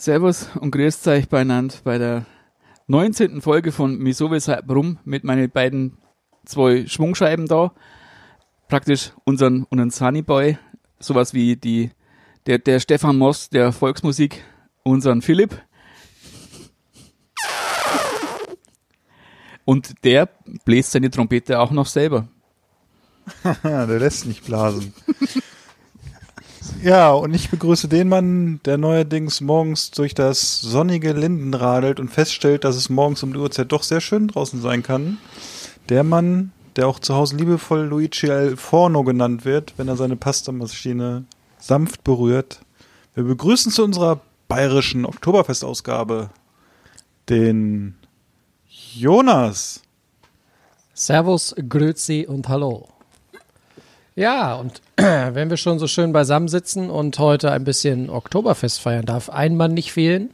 Servus und grüßt euch beieinander bei der 19. Folge von Wieso, Weshalb, Warum mit meinen beiden zwei Schwungscheiben da. Praktisch unseren, unseren Sunnyboy, sowas wie die, der, der Stefan Moss der Volksmusik, unseren Philipp. Und der bläst seine Trompete auch noch selber. Der lässt nicht blasen. Ja, und ich begrüße den Mann, der neuerdings morgens durch das sonnige Linden radelt und feststellt, dass es morgens um die Uhrzeit doch sehr schön draußen sein kann. Der Mann, der auch zu Hause liebevoll Luigi Al Forno genannt wird, wenn er seine Pastamaschine sanft berührt. Wir begrüßen zu unserer bayerischen Oktoberfestausgabe den Jonas. Servus, Grüezi und Hallo. Ja, und wenn wir schon so schön beisammen sitzen und heute ein bisschen Oktoberfest feiern, darf ein Mann nicht fehlen.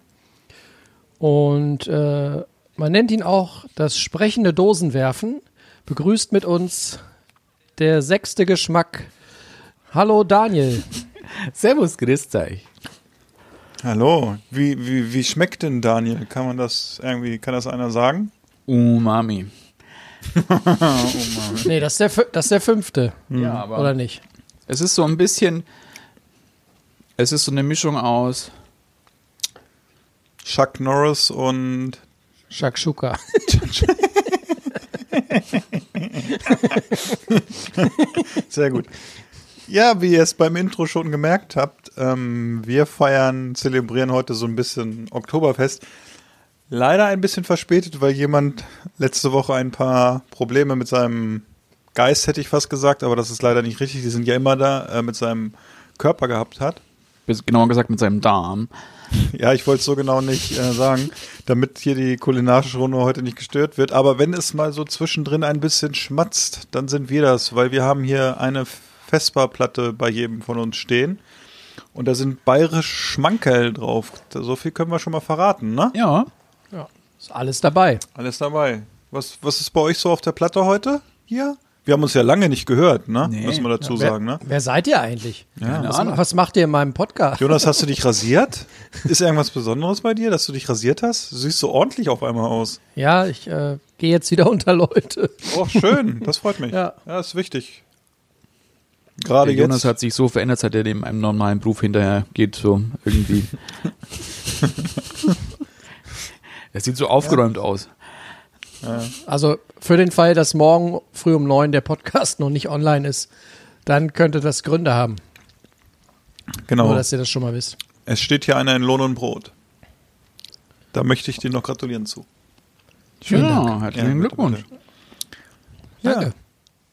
Und äh, man nennt ihn auch das sprechende Dosenwerfen. Begrüßt mit uns der sechste Geschmack. Hallo Daniel. Servus, grüßt euch. Hallo, wie, wie, wie schmeckt denn Daniel? Kann man das irgendwie, kann das einer sagen? Umami. Nee, das ist der, das ist der fünfte. Ja, aber Oder nicht? es ist so ein bisschen, es ist so eine Mischung aus Chuck Norris und Shakshuka. Sehr gut. Ja, wie ihr es beim Intro schon gemerkt habt, ähm, wir feiern, zelebrieren heute so ein bisschen Oktoberfest. Leider ein bisschen verspätet, weil jemand letzte Woche ein paar Probleme mit seinem Geist, hätte ich fast gesagt, aber das ist leider nicht richtig. Die sind ja immer da, äh, mit seinem Körper gehabt hat. genauer gesagt mit seinem Darm. Ja, ich wollte es so genau nicht äh, sagen, damit hier die kulinarische Runde heute nicht gestört wird. Aber wenn es mal so zwischendrin ein bisschen schmatzt, dann sind wir das, weil wir haben hier eine Vespa-Platte bei jedem von uns stehen. Und da sind bayerisch Schmankerl drauf. So viel können wir schon mal verraten, ne? Ja. Ist alles dabei. Alles dabei. Was, was ist bei euch so auf der Platte heute? Hier? Wir haben uns ja lange nicht gehört, ne? Nee. Müssen wir dazu wer, sagen, ne? wer seid ihr eigentlich? Keine Was, Ahnung. was macht ihr in meinem Podcast? Jonas, hast du dich rasiert? Ist irgendwas Besonderes bei dir, dass du dich rasiert hast? Du siehst so ordentlich auf einmal aus. Ja, ich äh, gehe jetzt wieder unter Leute. Oh, schön. Das freut mich. Ja. ja ist wichtig. Gerade Der Jonas jetzt. hat sich so verändert, seit er dem einem normalen Beruf hinterher geht, so irgendwie. Er sieht so aufgeräumt aus. Also für den Fall, dass morgen früh um neun der Podcast noch nicht online ist, dann könnte das Gründe haben. Genau. Nur, dass ihr das schon mal wisst. Es steht hier einer in Lohn und Brot. Da möchte ich dir noch gratulieren zu. Schönen ja, Dank. herzlichen Ja, Glückwunsch. bitte. Danke. Hört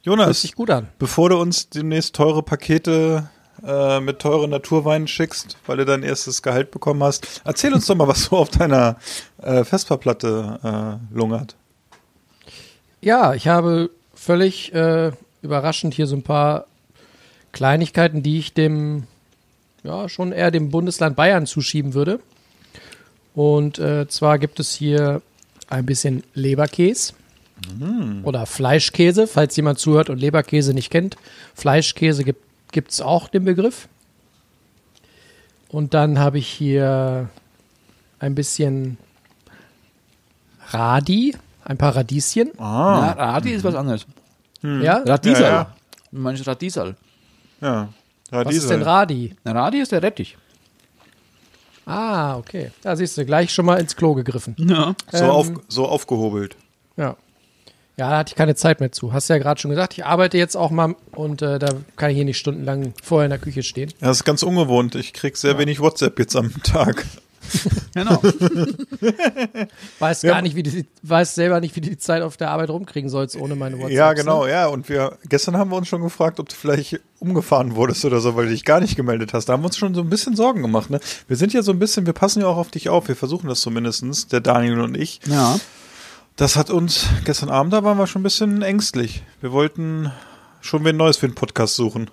Jonas, sich gut an. bevor du uns demnächst teure Pakete äh, mit teuren Naturweinen schickst, weil du dein erstes Gehalt bekommen hast, erzähl uns doch mal, was so auf deiner äh, Vesperplatte äh, lungert. Ja, ich habe völlig äh, überraschend hier so ein paar Kleinigkeiten, die ich dem, ja, schon eher dem Bundesland Bayern zuschieben würde. Und äh, zwar gibt es hier ein bisschen Leberkäse oder Fleischkäse, falls jemand zuhört und Leberkäse nicht kennt. Fleischkäse gibt es auch den Begriff. Und dann habe ich hier ein bisschen Radi, ein paar Radieschen. Na, Radi ist was anderes. Ja? Radiesal. Ja, ja. Du meinst Radiesal. Ja. Was ist denn Radi? Na, Radi ist der Rettich. Ah, okay. Da siehst du, gleich schon mal ins Klo gegriffen. Ja. So, Ähm, auf, so aufgehobelt. Ja. Ja, da hatte ich keine Zeit mehr zu. Hast ja gerade schon gesagt, ich arbeite jetzt auch mal und äh, da kann ich hier nicht stundenlang vorher in der Küche stehen. Ja, das ist ganz ungewohnt. Ich krieg sehr wenig WhatsApp jetzt am Tag. Genau. Weiß Ja. gar nicht, wie die, weiß selber nicht, wie du die Zeit auf der Arbeit rumkriegen sollst ohne meine WhatsApp. Ja, genau, ja. Und wir gestern haben wir uns schon gefragt, ob du vielleicht umgefahren wurdest oder so, weil du dich gar nicht gemeldet hast. Da haben wir uns schon so ein bisschen Sorgen gemacht. Ne? Wir sind ja so ein bisschen, wir passen ja auch auf dich auf. Wir versuchen das zumindestens, der Daniel und ich. Ja. Das hat uns, gestern Abend, da waren wir schon ein bisschen ängstlich. Wir wollten schon wen Neues für den Podcast suchen.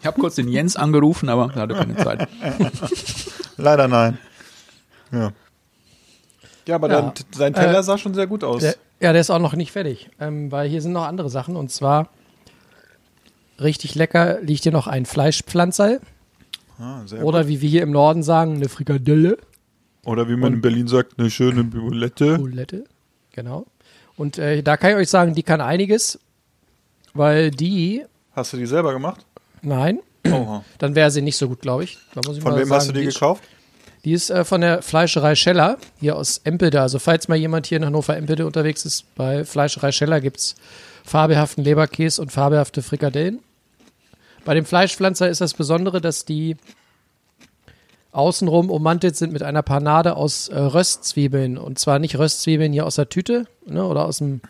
Ich habe kurz den Jens angerufen, aber er hatte keine Zeit. Leider nein. Ja. Ja, aber Ja. Dein, dein Teller Äh, sah schon sehr gut aus. Der, ja, der ist auch noch nicht fertig, ähm, weil hier sind noch andere Sachen und zwar richtig lecker liegt hier noch ein Fleischpflanzerl ah, sehr oder wie wir hier im Norden sagen, eine Frikadelle. Oder wie man in Berlin sagt, eine schöne Bulette. Bulette, genau. Und äh, da kann ich euch sagen, die kann einiges, weil die, Hast du die selber gemacht? nein, Oha. dann wäre sie nicht so gut, glaube ich. Da muss ich Von wem sagen, hast du die ist- gekauft? Die ist äh, von der Fleischerei Scheller, hier aus Empelde. Also falls mal jemand hier in Hannover Empelde unterwegs ist, bei Fleischerei Scheller gibt es fabelhaften Leberkäse und fabelhafte Frikadellen. Bei dem Fleischpflanzer ist das Besondere, dass die außenrum ummantelt sind mit einer Panade aus äh, Röstzwiebeln. Und zwar nicht Röstzwiebeln hier aus der Tüte ne, oder aus dem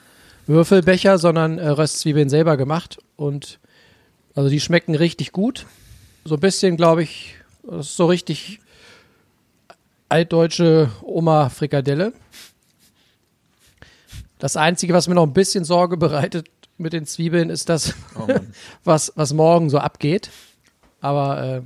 Würfelbecher, sondern äh, Röstzwiebeln selber gemacht. Und also die schmecken richtig gut. So ein bisschen, glaube ich, das ist so richtig altdeutsche Oma-Frikadelle. Das Einzige, was mir noch ein bisschen Sorge bereitet mit den Zwiebeln, ist das, was, was morgen so abgeht. Aber äh,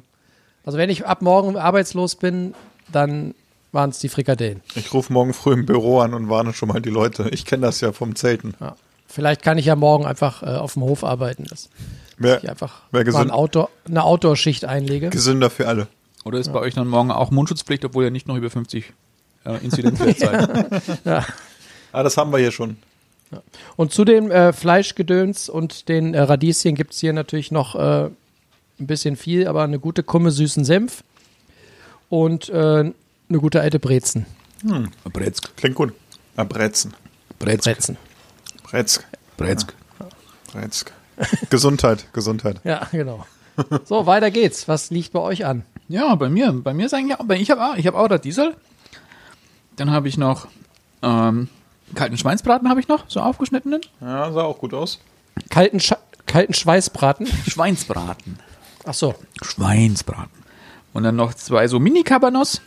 also wenn ich ab morgen arbeitslos bin, dann waren es die Frikadellen. Ich rufe morgen früh im Büro an und warne schon mal die Leute. Ich kenne das ja vom Zelten. Ja. Vielleicht kann ich ja morgen einfach äh, auf dem Hof arbeiten, dass Wer, ich einfach Wär mal gesund. ein Outdoor, eine Outdoor-Schicht einlege. gesünder für alle. Oder ist bei euch dann morgen auch Mundschutzpflicht, obwohl ihr nicht noch über 50 äh, Inzidenzwert seid? Ja. Ah, das haben wir hier schon. Und zu dem äh, Fleischgedöns und den äh, Radieschen gibt es hier natürlich noch äh, ein bisschen viel, aber eine gute Kumme süßen Senf und äh, eine gute alte Brezen. Brezk, Klingt gut. Ah, Brezen. Brezk, Brezen. Brezk. Brezk. Brezk. Gesundheit, Gesundheit. Ja, genau. So, weiter geht's. Was liegt bei euch an? Ja, bei mir, bei mir ist eigentlich auch, ich habe auch, ich habe auch das Diesel. Dann habe ich noch ähm, kalten Schweinsbraten habe ich noch, so aufgeschnittenen. Ja, sah auch gut aus. Kalten, Scha kalten Schweißbraten. Schweinsbraten. Ach so. Schweinsbraten. Und dann noch zwei so Mini-Cabanos.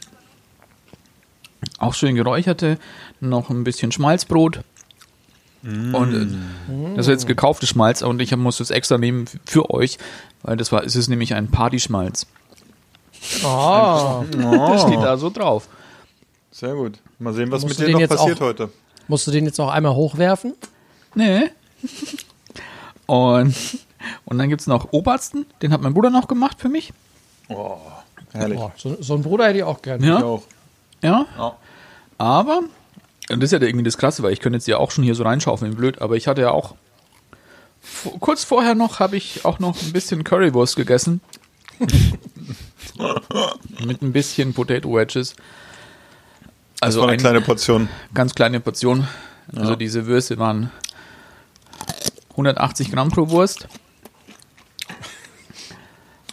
Auch schön geräucherte. Noch ein bisschen Schmalzbrot. Und äh, das ist jetzt gekauftes Schmalz und ich muss es extra nehmen für euch, weil das war, es ist nämlich ein Partyschmalz. Oh. Das steht da so drauf. Sehr gut. Mal sehen, was Musst mit dir noch passiert auch- heute. Musst du den jetzt noch einmal hochwerfen? Nee. Und, und dann gibt es noch Obersten, den hat mein Bruder noch gemacht für mich. Herrlich. Oh, so, so einen Bruder hätte ich auch gerne. Ja. Ich auch. Ja. Ja. Aber, und das ist ja irgendwie das Krasse, weil ich könnte jetzt ja auch schon hier so reinschaufeln, blöd, aber ich hatte ja auch, kurz vorher noch habe ich auch noch ein bisschen Currywurst gegessen. Mit ein bisschen Potato Wedges. Das Also war eine eine kleine Portion. ganz kleine Portion. Also diese Würste waren 180 Gramm pro Wurst.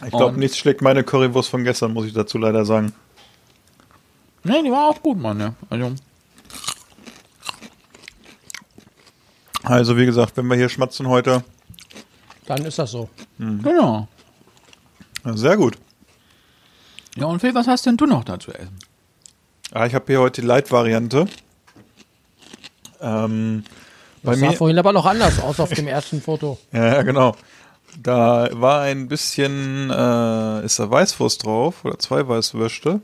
Ich glaube, nichts schlägt meine Currywurst von gestern, muss ich dazu leider sagen. Ne, die war auch gut, Mann. Ja. Also, Also, wie gesagt, wenn wir hier schmatzen heute, Dann ist das so. genau. ja, sehr gut. Ja, und Phil, was hast denn du noch da zu essen? Ah, ich habe hier heute die Light-Variante. Ähm, bei Das sah mir, vorhin aber noch anders aus auf dem ersten Foto. ja, ja, genau. Da war ein bisschen, äh, ist da Weißwurst drauf oder zwei Weißwürste.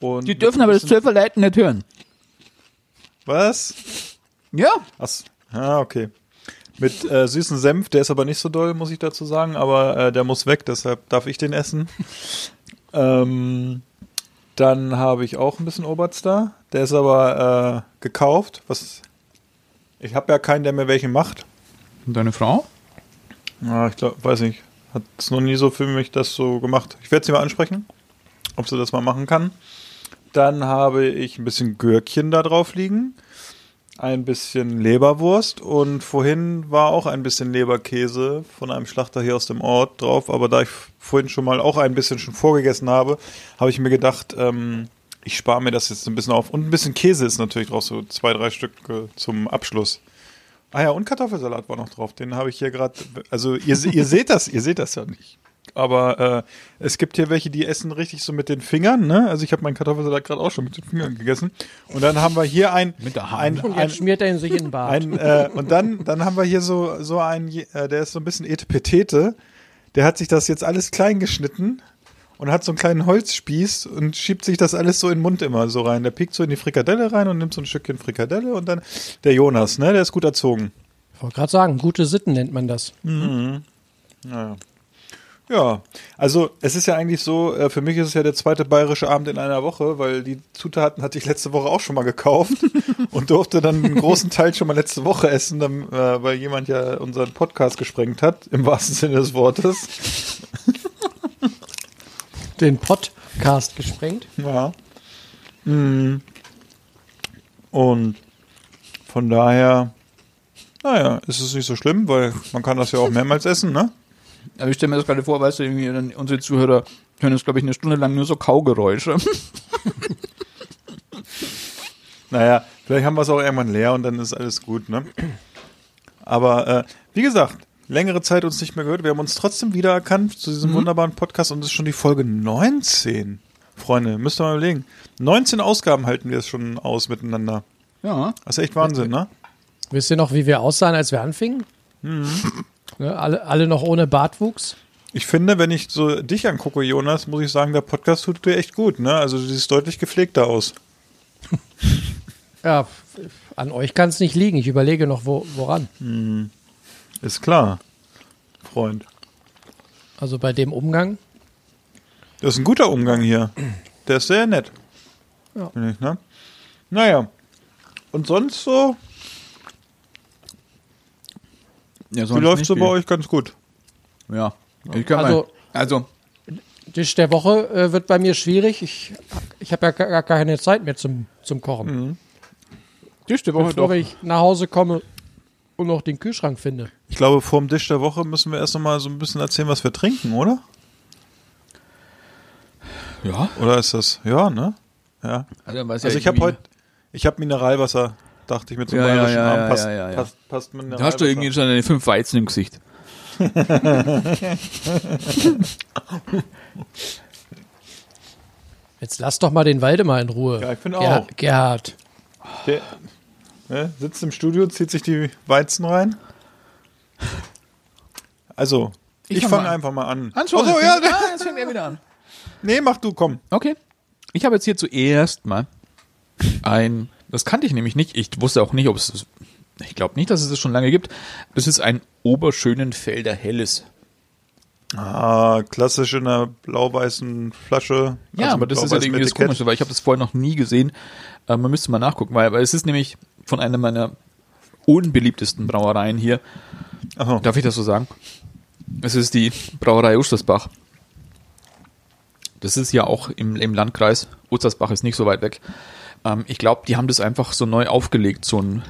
Und Die dürfen aber das Zwölferleiten nicht hören. Was? Ja. Ach, ah, okay. Mit äh, süßen Senf, der ist aber nicht so doll, muss ich dazu sagen, aber äh, der muss weg, deshalb darf ich den essen. ähm, dann habe ich auch ein bisschen Oberst da, der ist aber äh, gekauft. Was? Ich habe ja keinen, der mir welche macht. Und deine Frau? Ja, ich glaube, weiß nicht. Hat es noch nie so für mich das so gemacht. Ich werde sie mal ansprechen, ob sie das mal machen kann. Dann habe ich ein bisschen Gürkchen da drauf liegen, ein bisschen Leberwurst und vorhin war auch ein bisschen Leberkäse von einem Schlachter hier aus dem Ort drauf. Aber da ich vorhin schon mal auch ein bisschen schon vorgegessen habe, habe ich mir gedacht, ähm, ich spare mir das jetzt ein bisschen auf. Und ein bisschen Käse ist natürlich drauf, so zwei, drei Stück äh, zum Abschluss. Ah ja, und Kartoffelsalat war noch drauf. Den habe ich hier gerade. Also ihr, ihr seht das, ihr seht das ja nicht. Aber äh, es gibt hier welche, die essen richtig so mit den Fingern. Ne? Also ich habe meinen Kartoffelsalat gerade auch schon mit den Fingern gegessen. Und dann haben wir hier ein, Mit der Hand. ein, Und ein, jetzt schmiert er ihn sich in den Bart. ein äh, und dann, dann haben wir hier so so ein, äh, der ist so ein bisschen etepetete. Der hat sich das jetzt alles klein geschnitten und hat so einen kleinen Holzspieß und schiebt sich das alles so in den Mund immer so rein. Der piekt so in die Frikadelle rein und nimmt so ein Stückchen Frikadelle und dann der Jonas, ne, der ist gut erzogen. Ich wollte gerade sagen, gute Sitten nennt man das. Naja. Ja, also es ist ja eigentlich so, äh, für mich ist es ja der zweite bayerische Abend in einer Woche, weil die Zutaten hatte ich letzte Woche auch schon mal gekauft und durfte dann einen großen Teil schon mal letzte Woche essen, äh, weil jemand ja unseren Podcast gesprengt hat, im wahrsten Sinne des Wortes. Den Podcast gesprengt. Ja. Mm. Und von daher, naja, ist es nicht so schlimm, weil man kann das ja auch mehrmals essen, ne? Aber ich stelle mir das gerade vor, weißt du, irgendwie, dann unsere Zuhörer hören jetzt, glaube ich, eine Stunde lang nur so Kaugeräusche. Naja, vielleicht haben wir es auch irgendwann leer und dann ist alles gut, ne? Aber äh, wie gesagt, längere Zeit uns nicht mehr gehört. Wir haben uns trotzdem wiedererkannt zu diesem wunderbaren Podcast und es ist schon die Folge 19. Freunde, müsst ihr mal überlegen. 19 Ausgaben halten wir es schon aus miteinander. Ja. Das ist echt Wahnsinn, ne? Wisst ihr noch, wie wir aussahen, als wir anfingen? Ne, alle, alle noch ohne Bartwuchs. Ich finde, wenn ich so dich angucke, Jonas, muss ich sagen, der Podcast tut dir echt gut, ne? Also du siehst deutlich gepflegter aus. Ja, an euch kann es nicht liegen. Ich überlege noch, wo, woran. Ist klar, Freund. Also bei dem Umgang. Das ist ein guter Umgang hier. Der ist sehr nett. Ja. Finde ich, ne? Naja. Und sonst so, ja wie läuft so bei euch ganz gut? Ja. Ich kann Also- mal, also, Tisch der Woche äh, wird bei mir schwierig. Ich, ich habe ja gar, keine Zeit mehr zum, zum Kochen. Tisch der Woche froh, doch. wenn ich nach Hause komme und noch den Kühlschrank finde. Ich glaube, vor dem Tisch der Woche müssen wir erst noch mal so ein bisschen erzählen, was wir trinken, oder? Ja. Oder ist das, ja, ne? Ja. Also, Also ja ich habe heute, ich habe Mineralwasser, dachte ich mit so einem Ja, ja, bayerischen ja, Namen, ja, passt, ja, ja, ja. passt, passt Mineralwasser. Da hast du irgendwie schon deine fünf Weizen im Gesicht. Jetzt lass doch mal den Waldemar in Ruhe. Ja, ich finde Ger auch. Gerhard. Der ne, sitzt im Studio, zieht sich die Weizen rein. Also, Ich ich, fang fange an. einfach mal an. Anschauen. Ach so, ja, ah, jetzt fängt er wieder an. nee, mach du, komm. Okay. Ich habe jetzt hier zuerst mal ein, das kannte ich nämlich nicht. Ich wusste auch nicht, ob es, ich glaube nicht, dass es das schon lange gibt. Das ist ein Oberschönenfelder Helles. Ah, klassisch in einer blau-weißen Flasche. Ja, also aber das ist ja irgendwie das. Komische, weil ich habe das vorher noch nie gesehen. Äh, man müsste mal nachgucken, weil, weil es ist nämlich von einer meiner unbeliebtesten Brauereien hier. Aha. Darf ich das so sagen? Es ist die Brauerei Ostersbach. Das ist ja auch im, im Landkreis. Ostersbach ist nicht so weit weg. Ähm, ich glaube, die haben das einfach so neu aufgelegt, so ein,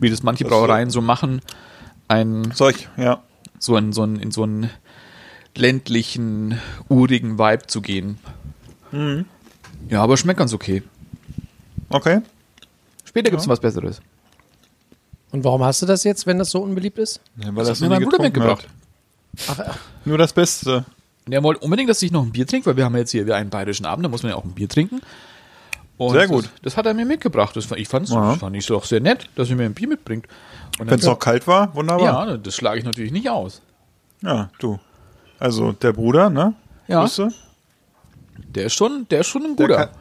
wie das manche Das so- Brauereien so machen, ein, Solch, ja. so so in so einen ländlichen, urigen Vibe zu gehen. Mhm. Ja, aber schmeckt ganz okay. Okay. Später gibt's was Besseres. Und warum hast du das jetzt, wenn das so unbeliebt ist? Ja, weil Das hat mir mein Bruder mitgebracht. Nur das Beste. Der wollte unbedingt, dass ich noch ein Bier trinke, weil wir haben jetzt hier wieder einen bayerischen Abend, da muss man ja auch ein Bier trinken. Und Sehr gut. Das, das hat er mir mitgebracht. Das, fand- ich fand's, Ja. das fand ich doch sehr nett, dass er mir ein Bier mitbringt. Und Wenn es noch kalt war, wunderbar. Ja, das schlage ich natürlich nicht aus. Ja, du. Also der Bruder, ne? Ja. Grüße. Der ist schon, der ist schon ein Der guter. kann,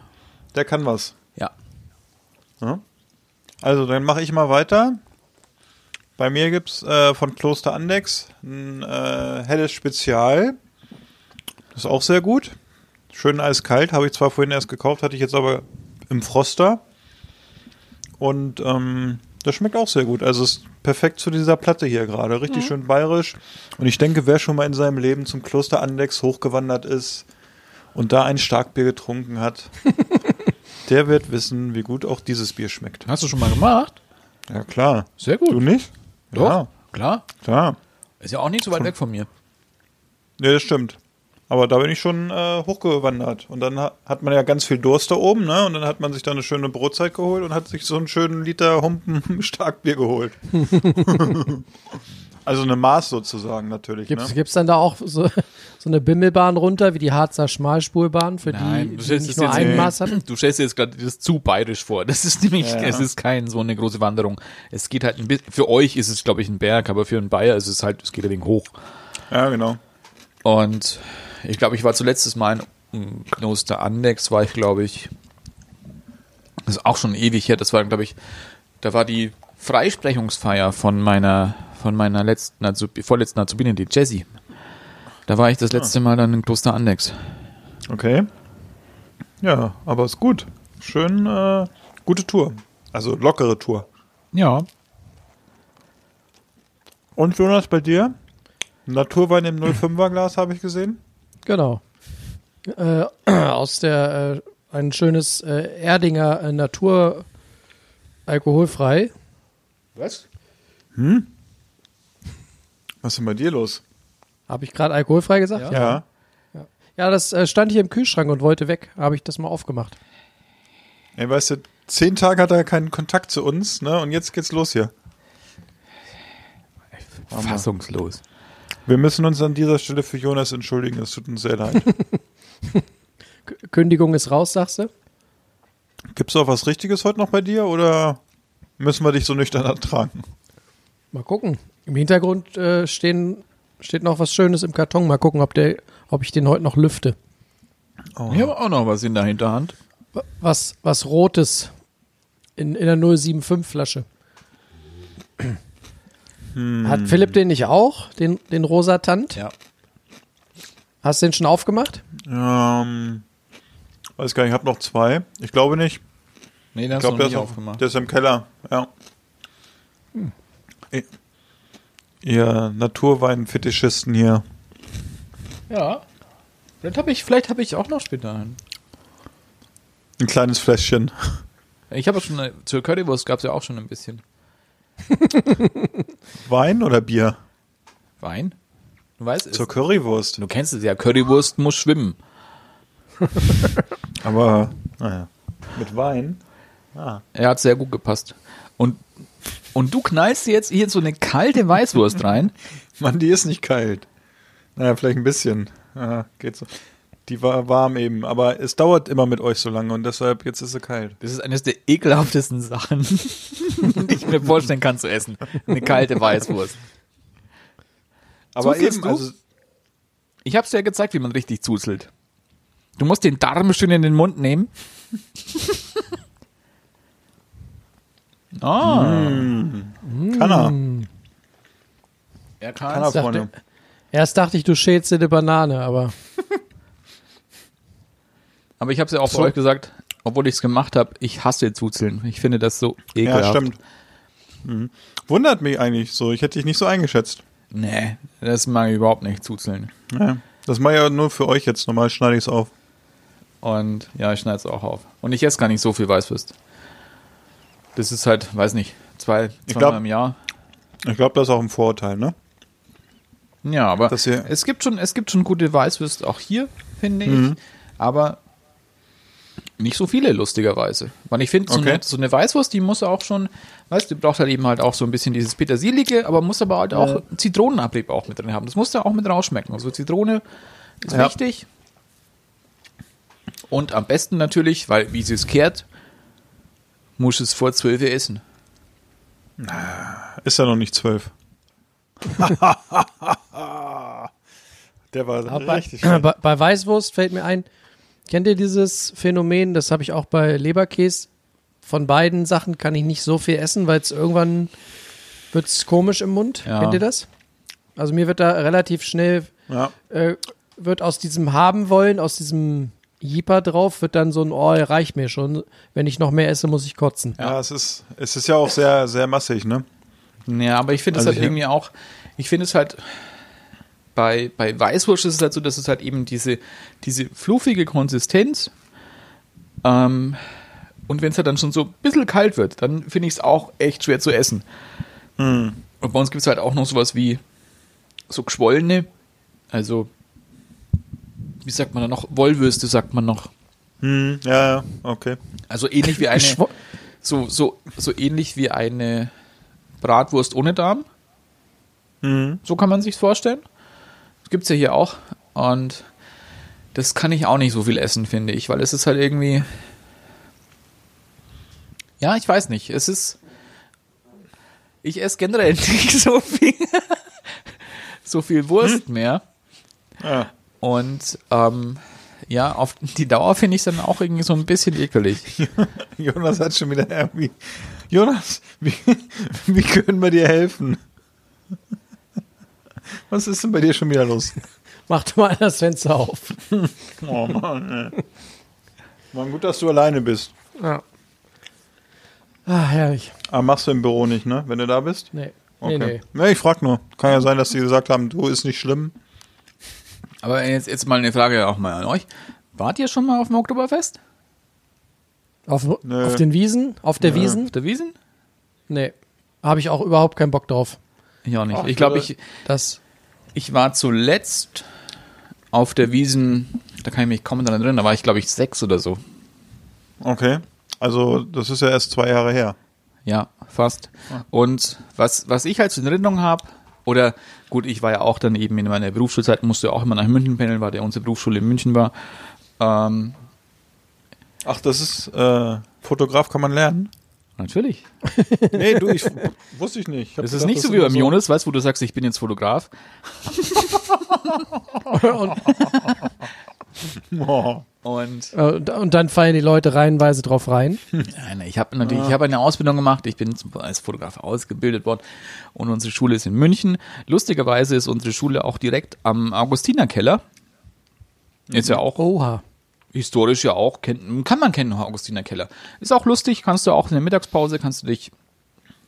der kann was. Ja. Ja. Also, dann mache ich mal weiter. Bei mir gibt's äh, von Kloster Andex ein äh, helles Spezial. Das ist auch sehr gut. Schön eiskalt. Habe ich zwar vorhin erst gekauft, hatte ich jetzt aber im Froster. Und ähm, das schmeckt auch sehr gut. Also ist perfekt zu dieser Platte hier gerade. Richtig schön bayerisch. Und ich denke, wer schon mal in seinem Leben zum Kloster Andex hochgewandert ist und da ein Starkbier getrunken hat, der wird wissen, wie gut auch dieses Bier schmeckt. Hast du schon mal gemacht? Ja, klar. Sehr gut. Du nicht? Doch, Ja, klar. klar. Ist ja auch nicht so weit weg von mir. Ja, das stimmt. Aber da bin ich schon äh, hochgewandert. Und dann ha hat man ja ganz viel Durst da oben, ne? Und dann hat man sich da eine schöne Brotzeit geholt und hat sich so einen schönen Liter Humpen Starkbier geholt. also eine Maß sozusagen natürlich. Gibt's, ne? gibt's dann da auch so, so eine Bimmelbahn runter, wie die Harzer Schmalspurbahn, für Nein, die, du die nicht es nur jetzt- ein Maß hatten? Du stellst dir jetzt gerade das zu bayerisch vor. Das ist nämlich, Ja, ja. es ist kein so eine große Wanderung. Es geht halt ein bisschen, für euch ist es, glaube ich, ein Berg, aber für einen Bayer ist es halt, es geht ein wenig hoch. Ja, genau. Und ich glaube, ich war zuletzt Mal in Kloster Andex, war ich, glaube ich, das ist auch schon ewig her, das war, glaube ich, da war die Freisprechungsfeier von meiner, von meiner letzten, Azub vorletzten Azubine, die Jessie. Da war ich das letzte Mal dann in Kloster Andex. Okay. Ja, aber ist gut. Schön, äh, gute Tour. Also lockere Tour. Ja. Und Jonas, bei dir? Naturwein im 05er Glas habe ich gesehen. Genau. Äh, aus der, äh, ein schönes äh, Erdinger äh, Natur alkoholfrei. Was? Was ist denn bei dir los? Habe ich gerade alkoholfrei gesagt? Ja. Ja, das äh, stand hier im Kühlschrank und wollte weg. Habe ich das mal aufgemacht. Ey, weißt du, zehn Tage hat er keinen Kontakt zu uns, ne? Und jetzt geht's los hier. Fassungslos. Wir müssen uns an dieser Stelle für Jonas entschuldigen. Es tut uns sehr leid. Kündigung ist raus, sagst du? Gibt's auch was Richtiges heute noch bei dir oder müssen wir dich so nüchtern ertragen? Mal gucken. Im Hintergrund äh, stehen, steht noch was Schönes im Karton. Mal gucken, ob, der, ob ich den heute noch lüfte. Ich habe auch noch was in der Hinterhand. Wa- Was, was Rotes in, in der 075-Flasche. Hat Philipp den nicht auch? Den, den rosa Tant? Ja. Hast du den schon aufgemacht? Ähm, weiß gar nicht, ich habe noch zwei. Ich glaube nicht. Nee, den Ich hast du glaube, noch der, nicht aufgemacht. der ist im Keller. Ja. Ihr- Ihr Naturwein-Fetischisten hier. Ja. Vielleicht habe ich, vielleicht habe ich auch noch später einen. Ein kleines Fläschchen. Ich habe schon, eine, zur Currywurst gab es ja auch schon ein bisschen Wein oder Bier? Wein. Du weißt es. Zur Currywurst. Du kennst es ja, Currywurst muss schwimmen. Aber, naja. Mit Wein? Er hat sehr gut gepasst. Und, und du knallst jetzt hier so eine kalte Weißwurst rein. Mann, die ist nicht kalt. Naja, vielleicht ein bisschen. Ja, geht so. Die war warm eben, aber es dauert immer mit euch so lange und deshalb jetzt ist sie kalt. Das ist eines der ekelhaftesten Sachen, die ich mir vorstellen kann zu essen. Eine kalte Weißwurst. Aber Zuzelst eben, du? also Ich habe es dir ja gezeigt, wie man richtig zuzelt. Du musst den Darm schön in den Mund nehmen. Ah, kann er. er Kann er, kann's. Freunde. Erst dachte ich, du schälst dir eine Banane, aber Aber ich habe es ja auch So. euch gesagt, obwohl ich es gemacht habe, ich hasse Zuzeln. Ich finde das so ekelhaft. Ja, stimmt. Mhm. Wundert mich eigentlich so. Ich hätte dich nicht so eingeschätzt. Nee, das mag ich überhaupt nicht, Zuzeln. Ja. Das mache ich ja nur für euch jetzt. Normal schneide ich es auf. Und ja, ich schneide es auch auf. Und ich esse gar nicht so viel Weißwurst. Das ist halt, weiß nicht, zwei, Ich zweimal im Jahr. Ich glaube, das ist auch ein Vorurteil, ne? Ja, aber es gibt schon, es gibt schon gute Weißwürste auch hier, finde ich. Mhm. Aber nicht so viele, lustigerweise. Weil ich finde, so, Okay. eine, so eine Weißwurst, die muss auch schon, weißt du, die braucht halt eben halt auch so ein bisschen dieses Petersilige, aber muss aber halt auch Zitronenabrieb auch mit drin haben. Das muss da auch mit rausschmecken. Also Zitrone ist Ja. wichtig. Und am besten natürlich, weil wie sie es kehrt, muss es vor 12 Uhr essen. Ist ja noch nicht zwölf. Der war Aber bei, richtig schön. bei, bei Weißwurst fällt mir ein, kennt ihr dieses Phänomen, das habe ich auch bei Leberkäse, von beiden Sachen kann ich nicht so viel essen, weil es irgendwann wird es komisch im Mund. Ja. Kennt ihr das? Also mir wird da relativ schnell, Ja. äh, wird aus diesem haben wollen, aus diesem Jeeper drauf, wird dann so ein, oh, reicht mir schon. Wenn ich noch mehr esse, muss ich kotzen. ja, es ist, es ist ja auch sehr, sehr massig, ne? Ja, aber ich finde es Also halt ich- irgendwie auch, ich finde es halt, bei, bei Weißwurst ist es halt so, dass es halt eben diese, diese fluffige Konsistenz, ähm, und wenn es halt dann schon so ein bisschen kalt wird, dann finde ich es auch echt schwer zu essen. Hm. Und bei uns gibt es halt auch noch sowas wie so geschwollene, also wie sagt man da noch? Wollwürste sagt man noch. Hm, ja, ja, okay. Also ähnlich wie eine, so, so, so ähnlich wie eine Bratwurst ohne Darm. Mhm. So kann man sich's vorstellen. Das gibt's ja hier auch. Und das kann ich auch nicht so viel essen, finde ich, weil es ist halt irgendwie. Ja, ich weiß nicht. Es ist. Ich esse generell nicht so viel. so viel Wurst mehr. Ja. Und ähm, ja, auf die Dauer finde ich es dann auch irgendwie so ein bisschen ekelig. Jonas hat schon wieder irgendwie. Jonas, wie, wie können wir dir helfen? Was ist denn bei dir schon wieder los? Mach doch mal das Fenster auf. Oh Mann, ey. Mann, gut, dass du alleine bist. Ja. Ah, herrlich. Aber machst du im Büro nicht, ne? Wenn du da bist? Nee. Okay. Nee, nee. Nee, ich frag nur. Kann ja sein, dass die gesagt haben, du ist nicht schlimm. Aber jetzt, jetzt mal eine Frage auch mal an euch. Wart ihr schon mal auf dem Oktoberfest? Auf, Nö. auf den Wiesen? Auf der Wiesen? Auf der Wiesen? Nee. Habe ich auch überhaupt keinen Bock drauf. Ich auch nicht. Ach, ich glaube, ich, Das. ich war zuletzt auf der Wiesen, da kann ich mich kaum daran erinnern, da war ich glaube ich sechs oder so. Okay. Also, das ist ja erst zwei Jahre her. Ja, fast. Und was, was ich halt so in Erinnerung habe, oder gut, ich war ja auch dann eben in meiner Berufsschulzeit, musste ja auch immer nach München pendeln, weil der unsere Berufsschule in München war. Ähm, Ach, das ist, äh, Fotograf kann man lernen? natürlich. Nee, du, ich wusste ich nicht. Ich Das ist gedacht, nicht so wie beim Jonas, weißt du, wo du sagst, ich bin jetzt Fotograf. Oh. Und Äh, Und, und dann fallen die Leute reihenweise drauf rein. Nein, ich habe natürlich, ich habe eine Ausbildung gemacht. Ich bin zum- als Fotograf ausgebildet worden und unsere Schule ist in München. Lustigerweise ist unsere Schule auch direkt am Augustinerkeller. Ist ja auch Oha. historisch ja auch kennt, kann man kennen Augustinerkeller. Ist auch lustig, kannst du auch in der Mittagspause kannst du dich.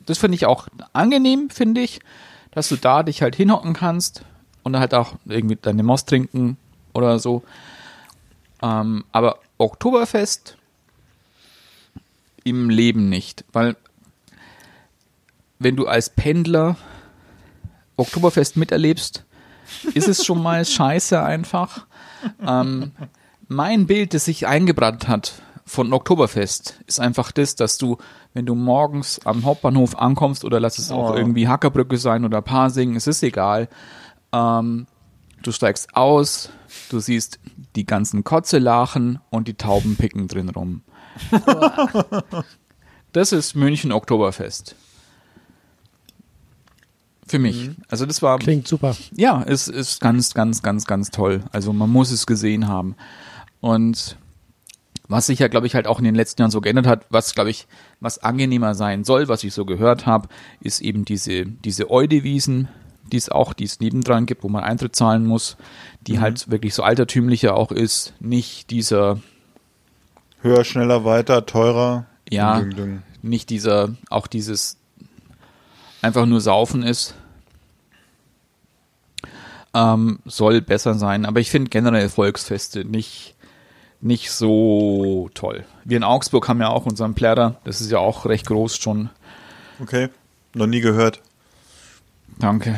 Das finde ich auch angenehm, finde ich, dass du da dich halt hinhocken kannst und dann halt auch irgendwie deine Most trinken oder so. Ähm, aber Oktoberfest im Leben nicht, weil wenn du als Pendler Oktoberfest miterlebst, ist es schon mal scheiße einfach. Ähm, mein Bild, das sich eingebrannt hat von Oktoberfest, ist einfach das, dass du, wenn du morgens am Hauptbahnhof ankommst oder lass es auch Oh. irgendwie Hackerbrücke sein oder Pasing, es ist egal. Ähm, du steigst aus, du siehst die ganzen Kotzelachen und die Tauben picken drin rum. das ist München Oktoberfest. Für mich. Also das war Klingt super. ja, es ist ganz, ganz, ganz, ganz toll. Also man muss es gesehen haben. Und was sich ja, glaube ich, halt auch in den letzten Jahren so geändert hat, was, glaube ich, was angenehmer sein soll, was ich so gehört habe, ist eben diese, diese Eudewiesen, die es auch, die es nebendran gibt, wo man Eintritt zahlen muss, die halt wirklich so altertümlicher auch ist, nicht dieser, Höher, schneller, weiter, teurer. ja, ding, ding. nicht dieser, auch dieses einfach nur saufen ist. Ähm, soll besser sein, aber ich finde generell Volksfeste nicht, nicht so toll. Wir in Augsburg haben ja auch unseren Plärrer, das ist ja auch recht groß schon. Okay. Noch nie gehört. Danke.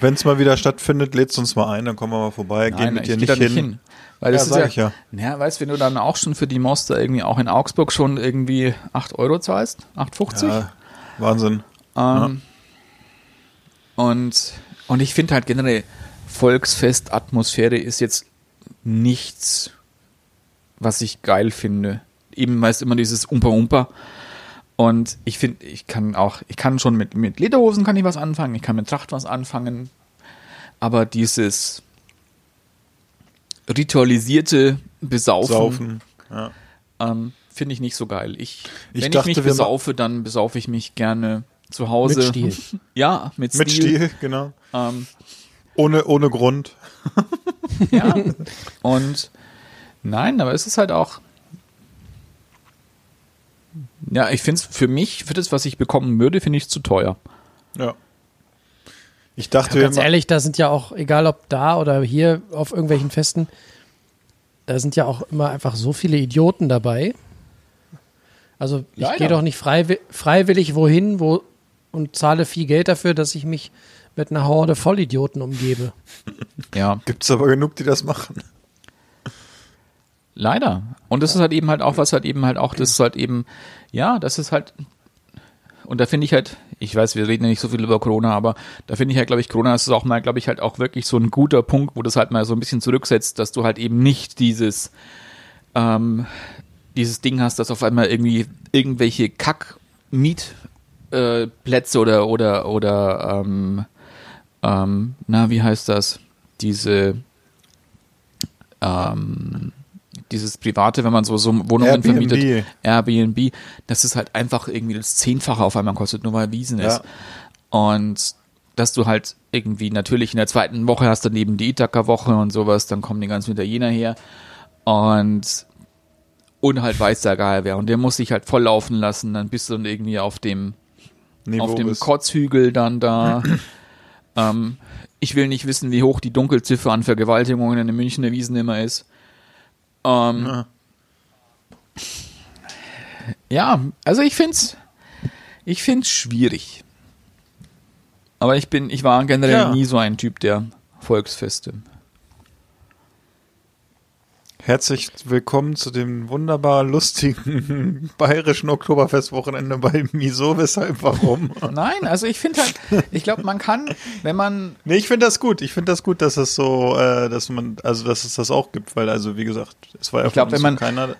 Wenn es mal wieder stattfindet, lädst uns mal ein, dann kommen wir mal vorbei. Gehen mit dir ich nicht, geh da hin. Weil Ja, das ist ja, ja. ja, weißt du, wenn du dann auch schon für die Monster irgendwie auch in Augsburg schon irgendwie 8 Euro zahlst, 8,50? Ja, Wahnsinn. Ähm, Und, und ich finde halt generell, Volksfest-Atmosphäre ist jetzt nichts, was ich geil finde. Eben weil es immer dieses Umpa-Umpa. Und ich finde, ich kann auch, ich kann schon mit, mit Lederhosen kann ich was anfangen, ich kann mit Tracht was anfangen. Aber dieses ritualisierte Besaufen, Saufen. Ja. ähm, finde ich nicht so geil. Ich, Ich wenn dachte, ich mich besaufe, dann besaufe ich mich gerne zu Hause. Mit Stil. Ja, mit Stil. Mit Stil, genau. Ähm, Ohne, ohne Grund. ja. Und nein, aber es ist halt auch. Ja, ich finde es für mich, für das, was ich bekommen würde, finde ich es zu teuer. Ja. Ich dachte, Ja, ganz ehrlich, da sind ja auch, egal ob da oder hier auf irgendwelchen Festen, da sind ja auch immer einfach so viele Idioten dabei. Also ich gehe doch nicht freiwi freiwillig wohin wo, und zahle viel Geld dafür, dass ich mich mit einer Horde Vollidioten umgebe. Ja. gibt's aber genug, die das machen. Leider. Und das ist halt eben halt auch, was halt eben halt auch, das ist halt eben, ja, das ist halt, und da finde ich halt, ich weiß, wir reden ja nicht so viel über Corona, aber da finde ich halt, glaube ich, Corona ist auch mal, glaube ich, halt auch wirklich so ein guter Punkt, wo das halt mal so ein bisschen zurücksetzt, dass du halt eben nicht dieses, ähm, dieses Ding hast, dass auf einmal irgendwie irgendwelche Kack-Mietplätze äh, oder, oder, oder, ähm, ähm, na, wie heißt das? Diese, ähm, dieses private, wenn man so, so Wohnungen Airbnb. vermietet, Airbnb, dass es halt einfach irgendwie das Zehnfache auf einmal kostet, nur weil Wiesen ist. Und dass du halt irgendwie natürlich in der zweiten Woche hast dann eben die Ithaka-Woche und sowas, dann kommen die ganzen Italiener her und und halt weiß der Geil wer. Und der muss sich halt voll laufen lassen, dann bist du dann irgendwie auf dem Niveau auf dem ist- Kotzhügel dann da. ähm, ich will nicht wissen, wie hoch die Dunkelziffer an Vergewaltigungen in den Münchner Wiesen immer ist. Ähm, ja, also ich find's, ich find's schwierig. Aber ich bin, ich war generell Ja. nie so ein Typ der Volksfeste. Herzlich willkommen zu dem wunderbar lustigen bayerischen Oktoberfestwochenende bei Miso. Weshalb, warum? Nein, also ich finde halt, ich glaube, man kann, wenn man Nee, ich finde das gut. Ich finde das gut, dass es so, äh, dass man, also dass es das auch gibt, weil also wie gesagt, es war ja Ich glaub, wenn man- keiner.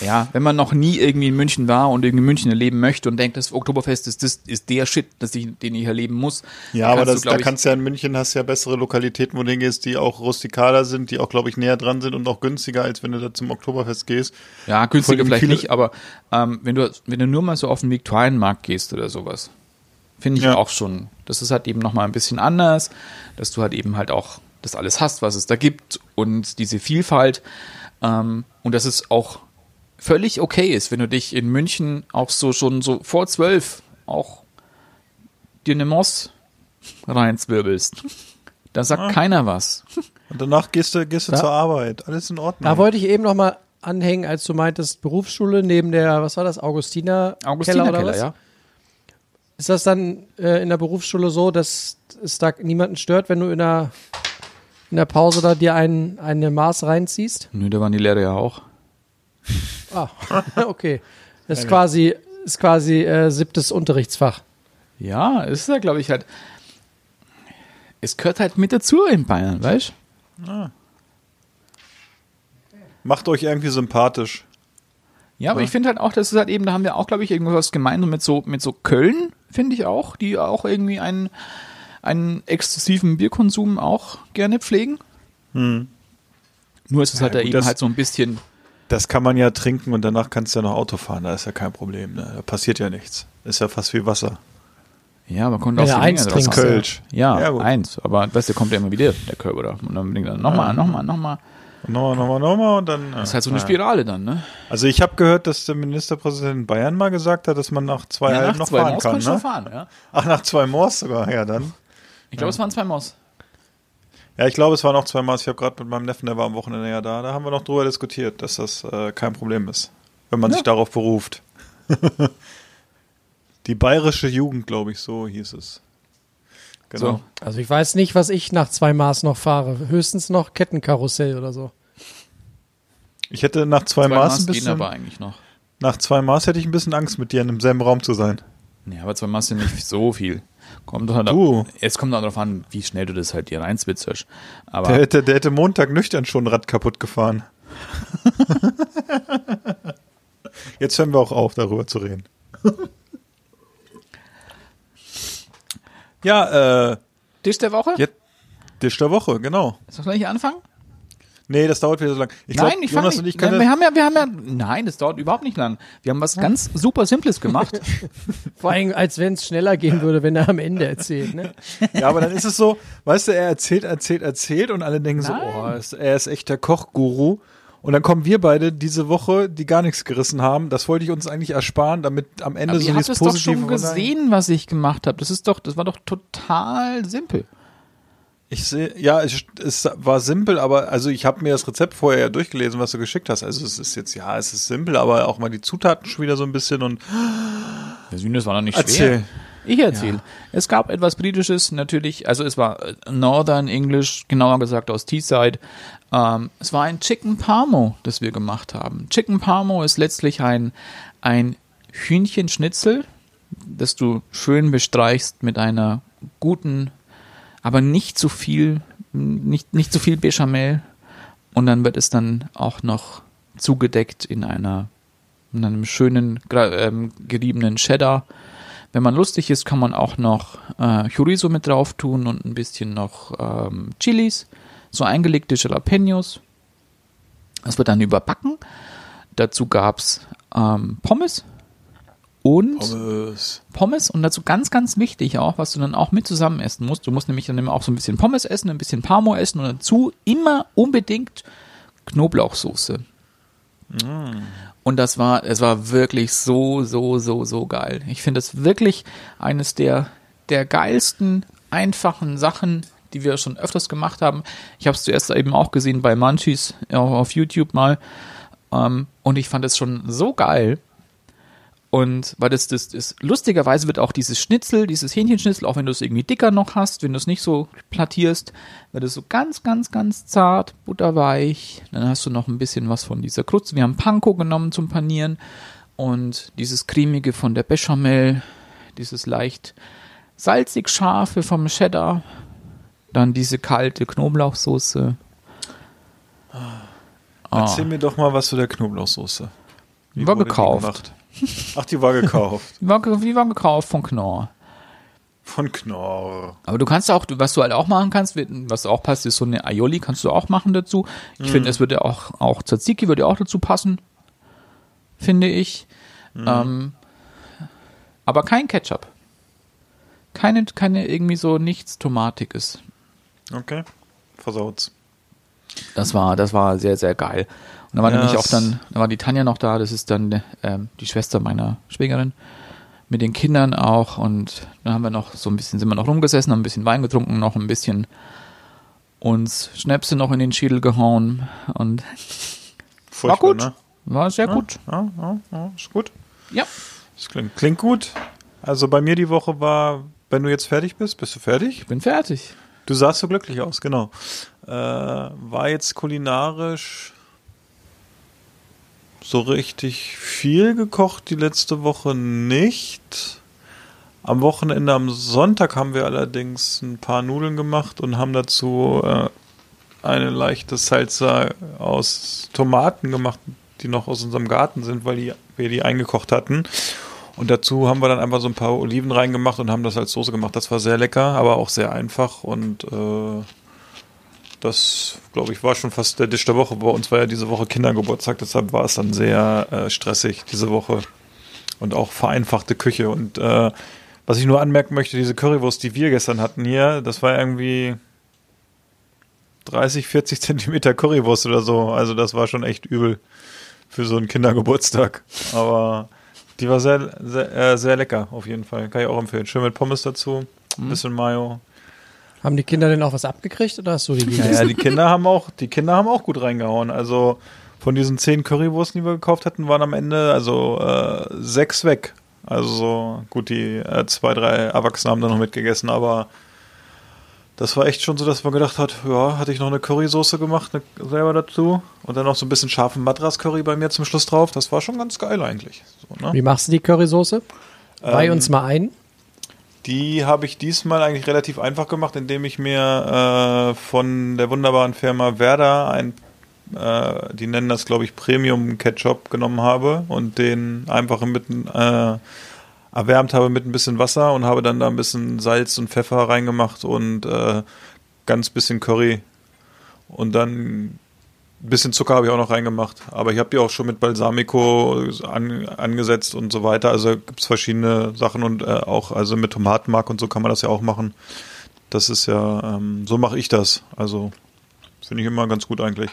Ja, wenn man noch nie irgendwie in München war und irgendwie in München erleben möchte und denkt, das Oktoberfest ist, das ist der Shit, das ich, den ich erleben muss. Ja, aber du, das, glaub da ich- kannst du ja in München hast ja bessere Lokalitäten, wo du hingehst, die auch rustikaler sind, die auch, glaube ich, näher dran sind und auch günstiger, als wenn du da zum Oktoberfest gehst. Ja, günstiger vielleicht viele- nicht, aber ähm, wenn du wenn du nur mal so auf den Viktualienmarkt gehst oder sowas, finde ich Ja. auch schon. Das ist halt eben noch mal ein bisschen anders, dass du halt eben halt auch das alles hast, was es da gibt und diese Vielfalt ähm, und dass es auch völlig okay ist, wenn du dich in München auch so schon so vor zwölf auch dir eine Moss reinzwirbelst. Da sagt Ah. keiner was. Und danach gehst du, gehst du Da- zur Arbeit. Alles in Ordnung. Da wollte ich eben noch mal anhängen, als du meintest, Berufsschule neben der, was war das, Augustiner, Augustiner Keller oder Keller, was? ja. Ist das dann äh, in der Berufsschule so, dass es da niemanden stört, wenn du in der, in der Pause da dir ein, eine Maß reinziehst? Nö, da waren die Lehrer ja auch. Ah, okay. Das ist quasi, ist quasi äh, siebtes Unterrichtsfach. Ja, es ist ja, glaube ich, halt. Es gehört halt mit dazu in Bayern, weißt Macht euch irgendwie sympathisch. Ja, aber ich finde halt auch, das ist halt eben, da haben wir auch, glaube ich, irgendwas gemeinsam mit so, mit so Köln, finde ich auch, die auch irgendwie einen, einen exzessiven Bierkonsum auch gerne pflegen. Nur ist es halt da gut, eben halt so ein bisschen. Das kann man ja trinken und danach kannst du ja noch Auto fahren. Da ist ja kein Problem. Ne? Da passiert ja nichts. Ist ja fast wie Wasser. Ja, man konnte auch viel eins machen. Kölsch. Ja, Ja, eins. Aber weißt du, kommt ja immer wieder, der Körper da. Und dann bringt er nochmal, nochmal, nochmal. Und Nochmal, nochmal, nochmal und dann. Das ist halt so eine Spirale dann, ne? Also ich habe gehört, dass der Ministerpräsident in Bayern mal gesagt hat, dass man nach zwei Ja, Halben nach noch zwei fahren Maus kann. kannst du Ne? fahren, ja. Ach, nach zwei Moors sogar. Ja, dann. Ich glaube, es waren zwei Maus. Ja, ich glaube, es waren auch zwei Maß. Ich habe gerade mit meinem Neffen, der war am Wochenende ja da, da haben wir noch drüber diskutiert, dass das äh, kein Problem ist, wenn man sich darauf beruft. Die bayerische Jugend, glaube ich, so hieß es. Genau. So. Also ich weiß nicht, was ich nach zwei Maß noch fahre. Höchstens noch Kettenkarussell oder so. Ich hätte nach zwei, Zwei Maß Maß ein gehen bisschen, aber eigentlich noch. nach zwei Maß hätte ich ein bisschen Angst, mit dir in demselben Raum zu sein. Nee, aber zwei Maß sind nicht so viel. Kommt doch halt Du. Es kommt auch darauf an, wie schnell du das halt dir reinzwitzerst. Aber Der hätte, der hätte Montag nüchtern schon ein Rad kaputt gefahren. Jetzt hören wir auch auf, darüber zu reden. ja, äh, Tisch der Woche? jetzt Tisch der Woche, genau. Soll ich anfangen? Nee, das dauert wieder so lang. Ich glaub, nein, ich fange Jonas nicht. und ich Nein, können wir haben ja, wir haben ja, nein, das dauert überhaupt nicht lang. Wir haben was ganz super Simples gemacht. Vor allem, als wenn es schneller gehen würde, wenn er am Ende erzählt. Ne? Ja, aber dann ist es so, weißt du, er erzählt, erzählt, erzählt und alle denken so, Nein. oh, ist- er ist echt der Kochguru. Und dann kommen wir beide diese Woche, die gar nichts gerissen haben. Das wollte ich uns eigentlich ersparen, damit am Ende Aber so ihr habt dieses es doch Positive schon gesehen, was ich gemacht habe. Das ist doch, das war doch total simpel. Ich sehe, ja, es, es war simpel, aber also ich habe mir das Rezept vorher ja durchgelesen, was du geschickt hast. Also es ist jetzt, ja, es ist simpel, aber auch mal die Zutaten schon wieder so ein bisschen und Der Sühne, das war noch nicht erzähl. schwer. Ich erzähle. Es gab etwas Britisches, natürlich, also es war äh, Northern English, genauer gesagt aus Teesside. Ähm, es war ein Chicken Parmo, das wir gemacht haben. Chicken Parmo ist letztlich ein, ein Hühnchenschnitzel, das du schön bestreichst mit einer guten, aber nicht zu viel, nicht, nicht zu viel Bechamel. Und dann wird es dann auch noch zugedeckt in einer, in einem schönen, ähm, geriebenen Cheddar. Wenn man lustig ist, kann man auch noch äh, Chorizo mit drauf tun und ein bisschen noch ähm, Chilis, so eingelegte Jalapenos. Das wird dann überbacken. Dazu gab's ähm, Pommes und Pommes. Pommes und dazu ganz, ganz wichtig auch, was du dann auch mit zusammen essen musst. Du musst nämlich dann immer auch so ein bisschen Pommes essen, ein bisschen Parmo essen und dazu immer unbedingt Knoblauchsoße. Und das war, es war wirklich so, so, so, so geil. Ich finde es wirklich eines der, der geilsten, einfachen Sachen, die wir schon öfters gemacht haben. Ich habe es zuerst eben auch gesehen bei Munchies auf, auf YouTube mal. Ähm, und ich fand es schon so geil. Und weil das, das, das lustigerweise wird auch dieses Schnitzel, dieses Hähnchenschnitzel, auch wenn du es irgendwie dicker noch hast, wenn du es nicht so plattierst, wird es so ganz, ganz, ganz zart, butterweich. Dann hast du noch ein bisschen was von dieser Kruste. Wir haben Panko genommen zum Panieren und dieses cremige von der Bechamel, dieses leicht salzig scharfe vom Cheddar, dann diese kalte Knoblauchsoße. Ah. Erzähl mir doch mal was zu der Knoblauchsoße. Wie War gekauft. Ach, die war gekauft. Die war, die war gekauft von Knorr. Von Knorr. Aber du kannst auch, was du halt auch machen kannst, was auch passt, ist so eine Aioli, kannst du auch machen dazu. Ich finde, es würde auch, auch Tzatziki würde auch dazu passen. Finde ich. Ähm, aber kein Ketchup. Keine, keine irgendwie so nichts Tomatiges. Okay. Versaut's. Das war, das war sehr, sehr geil. Und da war Ja, nämlich auch dann, da war die Tanja noch da, das ist dann ähm, die Schwester meiner Schwägerin, mit den Kindern auch. Und dann haben wir noch so ein bisschen, sind wir noch rumgesessen, haben ein bisschen Wein getrunken, noch ein bisschen uns Schnäpse noch in den Schädel gehauen und Furchtbar, war gut. Ne? War sehr gut. Ja, ja, ja, ist gut. Ja. Das klingt, klingt gut. Also bei mir die Woche war, wenn du jetzt fertig bist, bist du fertig? Ich bin fertig. Du sahst so glücklich aus, genau. Äh, war jetzt kulinarisch so richtig viel gekocht die letzte Woche nicht. Am Wochenende, am Sonntag haben wir allerdings ein paar Nudeln gemacht und haben dazu äh, eine leichte Salsa aus Tomaten gemacht, die noch aus unserem Garten sind, weil die, wir die eingekocht hatten. Und dazu haben wir dann einfach so ein paar Oliven reingemacht und haben das als Soße gemacht. Das war sehr lecker, aber auch sehr einfach. Und äh, das, glaube ich, war schon fast der Tisch der Woche. Bei uns war ja diese Woche Kindergeburtstag, deshalb war es dann sehr äh, stressig diese Woche. Und auch vereinfachte Küche. Und äh, was ich nur anmerken möchte, diese Currywurst, die wir gestern hatten hier, das war irgendwie 30, 40 Zentimeter Currywurst oder so. Also das war schon echt übel für so einen Kindergeburtstag. Aber die war sehr, sehr, äh, sehr lecker, auf jeden Fall. Kann ich auch empfehlen. Schön mit Pommes dazu, ein bisschen Mayo. Haben die Kinder denn auch was abgekriegt oder hast du die gegessen? ja, die Kinder haben auch, die Kinder haben auch gut reingehauen. Also von diesen zehn Currywursten, die wir gekauft hatten, waren am Ende also äh, sechs weg. Also so, gut, die äh, zwei, drei Erwachsene haben da noch mitgegessen, aber das war echt schon so, dass man gedacht hat, ja, hatte ich noch eine Currysoße gemacht, ne, selber dazu und dann noch so ein bisschen scharfen Madras-Curry bei mir zum Schluss drauf. Das war schon ganz geil eigentlich. So, ne? Wie machst du die Currysoße? Weih Ähm, uns mal ein. Die habe ich diesmal eigentlich relativ einfach gemacht, indem ich mir äh, von der wunderbaren Firma Werder ein, äh, die nennen das glaube ich Premium Ketchup genommen habe und den einfach mit äh, erwärmt habe mit ein bisschen Wasser und habe dann da ein bisschen Salz und Pfeffer reingemacht und äh, ganz bisschen Curry. Und dann bisschen Zucker habe ich auch noch reingemacht. Aber ich habe die auch schon mit Balsamico an, angesetzt und so weiter. Also gibt es verschiedene Sachen und äh, auch also mit Tomatenmark und so kann man das ja auch machen. Das ist ja, ähm, so mache ich das. Also finde ich immer ganz gut eigentlich.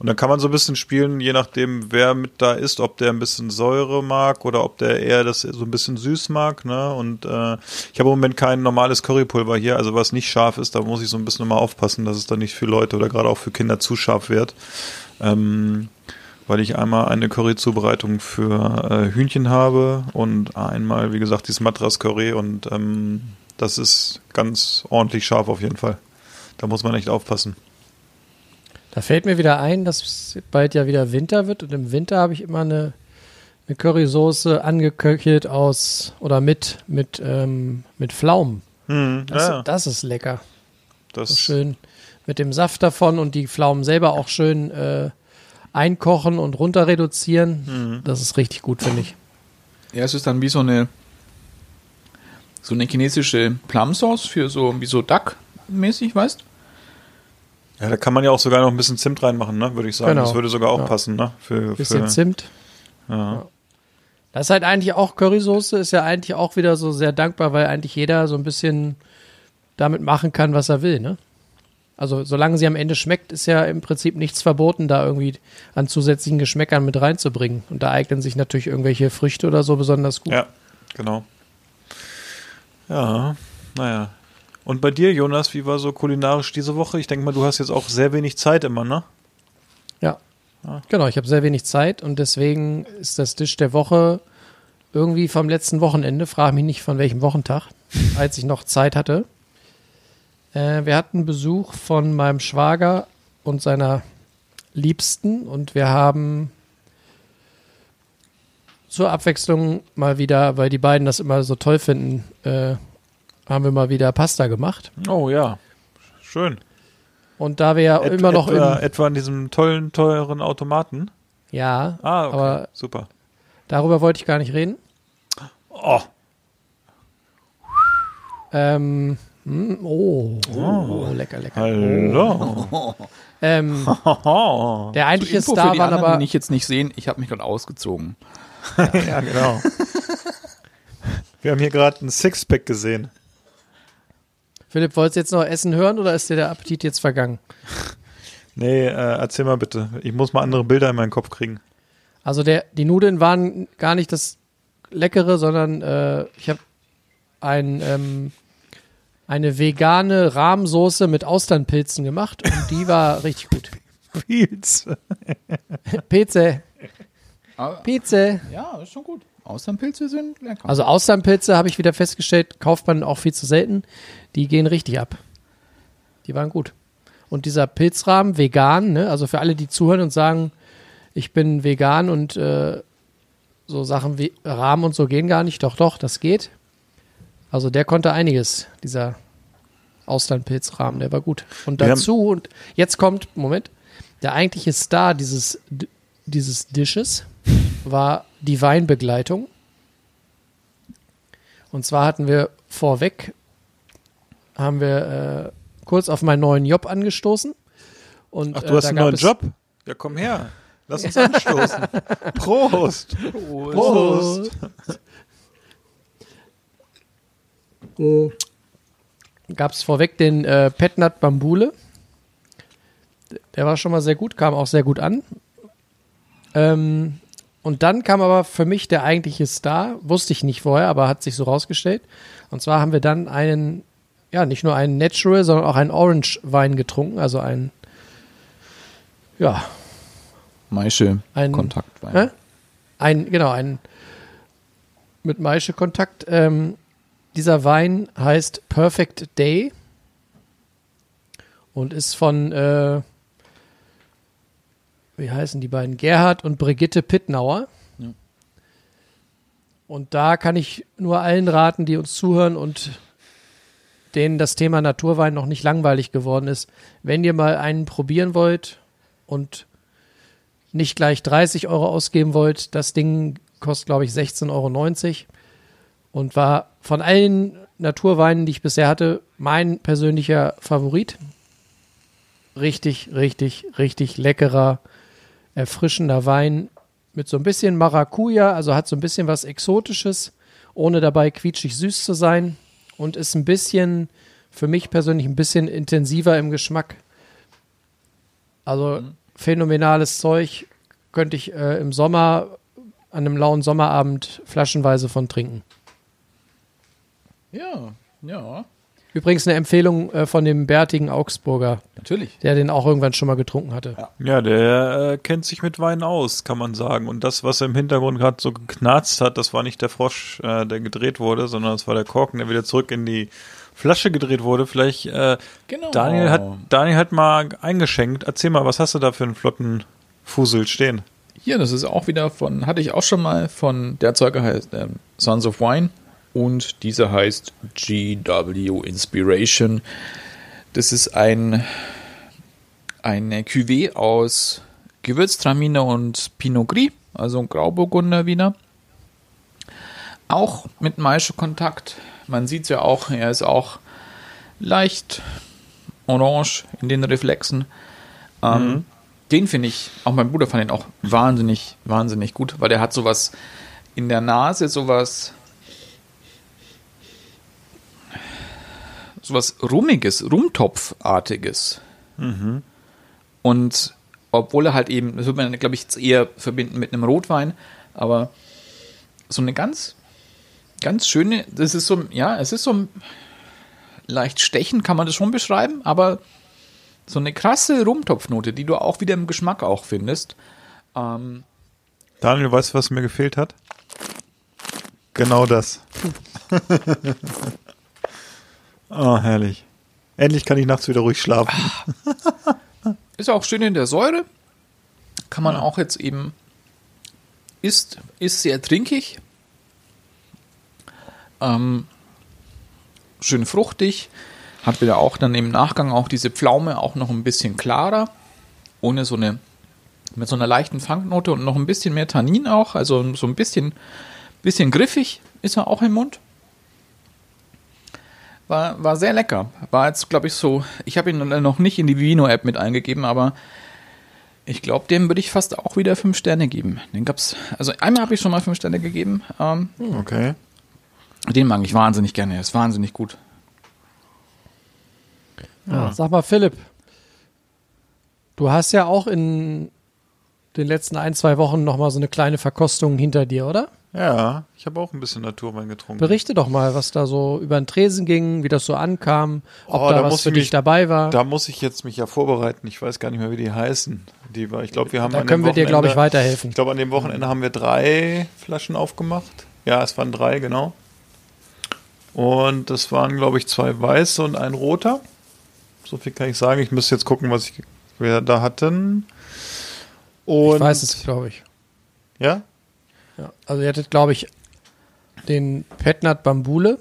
Und dann kann man so ein bisschen spielen, je nachdem, wer mit da ist, ob der ein bisschen Säure mag oder ob der eher das so ein bisschen süß mag. Ne? Und äh, ich habe im Moment kein normales Currypulver hier, also was nicht scharf ist, da muss ich so ein bisschen immer aufpassen, dass es dann nicht für Leute oder gerade auch für Kinder zu scharf wird. Ähm, weil ich einmal eine Curry-Zubereitung für äh, Hühnchen habe und einmal, wie gesagt, dieses Madras-Curry und ähm, das ist ganz ordentlich scharf auf jeden Fall. Da muss man echt aufpassen. Da fällt mir wieder ein, dass bald ja wieder Winter wird und im Winter habe ich immer eine, eine Currysoße angeköchelt aus oder mit mit ähm, mit Pflaumen. Hm, Das, ja, das ist lecker. das So schön mit dem Saft davon und die Pflaumen selber auch schön äh, einkochen und runter reduzieren. Das ist richtig gut, finde ich. Ja, es ist dann wie so eine so eine chinesische Plum-Sauce für so wie so Duck-mäßig, weißt? Ja, da kann man ja auch sogar noch ein bisschen Zimt reinmachen, ne, würde ich sagen. Genau. Das würde sogar auch Ja. passen, ne? Für, Bisschen für, Zimt. Ja. Das ist halt eigentlich auch Currysoße, ist ja eigentlich auch wieder so sehr dankbar, weil eigentlich jeder so ein bisschen damit machen kann, was er will, ne? Also solange sie am Ende schmeckt, ist ja im Prinzip nichts verboten, da irgendwie an zusätzlichen Geschmäckern mit reinzubringen. Und da eignen sich natürlich irgendwelche Früchte oder so besonders gut. ja, genau. Ja, naja. Und bei dir, Jonas, wie war so kulinarisch diese Woche? Ich denke mal, du hast jetzt auch sehr wenig Zeit immer, ne? Ja. Genau, ich habe sehr wenig Zeit und deswegen ist das Tisch der Woche irgendwie vom letzten Wochenende, frage mich nicht von welchem Wochentag, als ich noch Zeit hatte. Äh, wir hatten Besuch von meinem Schwager und seiner Liebsten und wir haben zur Abwechslung mal wieder, weil die beiden das immer so toll finden, äh, haben wir mal wieder Pasta gemacht. Oh ja. Schön. Und da wir ja Et- immer noch etwa, im, etwa an diesem tollen, teuren Automaten. ja, Ah, okay. aber Super. darüber wollte ich gar nicht reden. Oh, Ähm, hm, oh, oh, lecker, lecker. hallo. Ähm, Oh. der eigentliche Info für Star die waren anderen, aber, die ich jetzt nicht sehen, ich habe mich gerade ausgezogen. ja, genau. Wir haben hier gerade ein Sixpack gesehen. Philipp, wolltest du jetzt noch Essen hören oder ist dir der Appetit jetzt vergangen? Nee, äh, erzähl mal bitte. Ich muss mal andere Bilder in meinen Kopf kriegen. Also der, die Nudeln waren gar nicht das Leckere, sondern äh, ich habe ein, ähm, eine vegane Rahmsoße mit Austernpilzen gemacht und die war richtig gut. Pilze. Pizza, Ah, Pizza. ja, ist schon gut. Austernpilze sind lecker. Also Austernpilze habe ich wieder festgestellt, kauft man auch viel zu selten. Die gehen richtig ab. Die waren gut. Und dieser Pilzrahmen, vegan, ne? also für alle, die zuhören und sagen, ich bin vegan und äh, so Sachen wie Rahmen und so gehen gar nicht. Doch, doch, das geht. Also der konnte einiges, dieser Austernpilzrahmen, der war gut. Und dazu, und jetzt kommt, Moment, der eigentliche Star dieses, dieses Dishes war die Weinbegleitung. Und zwar hatten wir vorweg, haben wir äh, kurz auf meinen neuen Job angestoßen. Und, Ach, äh, du hast da einen neuen Job? Ja, komm her. Lass uns anstoßen. Prost. Prost. gab es vorweg den äh, Petnat Bambule. Der war schon mal sehr gut, kam auch sehr gut an. Ähm, und dann kam aber für mich der eigentliche Star, wusste ich nicht vorher, aber hat sich so rausgestellt. Und zwar haben wir dann einen, ja, nicht nur einen Natural, sondern auch einen Orange-Wein getrunken, also einen, ja, Maische ein- Kontaktwein. Hä? Ein, genau, ein mit Maische Kontakt. Ähm, dieser Wein heißt Perfect Day und ist von, äh, wie heißen die beiden? Gerhard und Brigitte Pittnauer. Ja. Und da kann ich nur allen raten, die uns zuhören und denen das Thema Naturwein noch nicht langweilig geworden ist, wenn ihr mal einen probieren wollt und nicht gleich 30 Euro ausgeben wollt, das Ding kostet, glaube ich, 16,90 Euro und war von allen Naturweinen, die ich bisher hatte, mein persönlicher Favorit. Richtig, richtig, richtig leckerer, erfrischender Wein mit so ein bisschen Maracuja, also hat so ein bisschen was Exotisches, ohne dabei quietschig süß zu sein und ist ein bisschen, für mich persönlich, ein bisschen intensiver im Geschmack. Also phänomenales Zeug, könnte ich äh, im Sommer, an einem lauen Sommerabend flaschenweise von trinken. Ja, ja. Übrigens eine Empfehlung äh, von dem bärtigen Augsburger, Natürlich. der den auch irgendwann schon mal getrunken hatte. Ja, der äh, kennt sich mit Wein aus, kann man sagen. Und das, was im Hintergrund gerade so geknarzt hat, das war nicht der Frosch, äh, der gedreht wurde, sondern das war der Korken, der wieder zurück in die Flasche gedreht wurde. Vielleicht, äh, Genau. Daniel hat Daniel hat mal eingeschenkt. Erzähl mal, was hast du da für einen flotten Fusel stehen? Hier, das ist auch wieder von, hatte ich auch schon mal von, der Erzeuger heißt ähm, Sons of Wine und dieser heißt GW Inspiration. Das ist ein, eine Cuvée aus Gewürztraminer und Pinot Gris, also ein Grauburgunder Wiener. Auch mit Maischekontakt. Man sieht es ja auch, er ist auch leicht orange in den Reflexen. Ähm, Den finde ich, auch mein Bruder fand ihn auch wahnsinnig, wahnsinnig gut, weil der hat sowas in der Nase, sowas, sowas Rummiges, Rumtopfartiges. Und obwohl er halt eben, das würde man, glaube ich, jetzt eher verbinden mit einem Rotwein, aber so eine ganz, ganz schöne, das ist so, ja, es ist so leicht stechend, kann man das schon beschreiben, aber so eine krasse Rumtopfnote, die du auch wieder im Geschmack auch findest. Ähm, Daniel, weißt du, was mir gefehlt hat? Genau das. oh, herrlich. Endlich kann ich nachts wieder ruhig schlafen. ist auch schön in der Säure. Kann man auch jetzt eben, ist, ist sehr trinkig. Ähm, schön fruchtig. Hat wieder auch dann im Nachgang auch diese Pflaume auch noch ein bisschen klarer. Ohne so eine, mit so einer leichten Fangnote und noch ein bisschen mehr Tannin auch. Also so ein bisschen, bisschen griffig ist er auch im Mund. War, war sehr lecker. War jetzt, glaube ich, so. Ich habe ihn noch nicht in die Vino-App mit eingegeben, aber ich glaube, dem würde ich fast auch wieder fünf Sterne geben. Den gab's. Also einmal habe ich schon mal fünf Sterne gegeben. Ähm, Okay. den mag ich wahnsinnig gerne. Er ist wahnsinnig gut. Ja. Sag mal, Philipp, du hast ja auch in den letzten ein, zwei Wochen noch mal so eine kleine Verkostung hinter dir, oder? Ja, ich habe auch ein bisschen Naturwein getrunken. Berichte doch mal, was da so über den Tresen ging, wie das so ankam, ob Oh, da, da was muss für ich dich mich- dabei war. Da muss ich jetzt mich ja vorbereiten. Ich weiß gar nicht mehr, wie die heißen. Die war, ich glaube, wir haben Da können wir dir, glaube ich, weiterhelfen. Ich glaube, an dem Wochenende haben wir drei Flaschen aufgemacht. Ja, es waren drei, genau. Und das waren, glaube ich, zwei weiße und ein roter. So viel kann ich sagen. Ich müsste jetzt gucken, was ich, wir da hatten. Und ich weiß es, glaube ich. Ja? Ja. Also ihr hattet, glaube ich, den Petnat Bambule.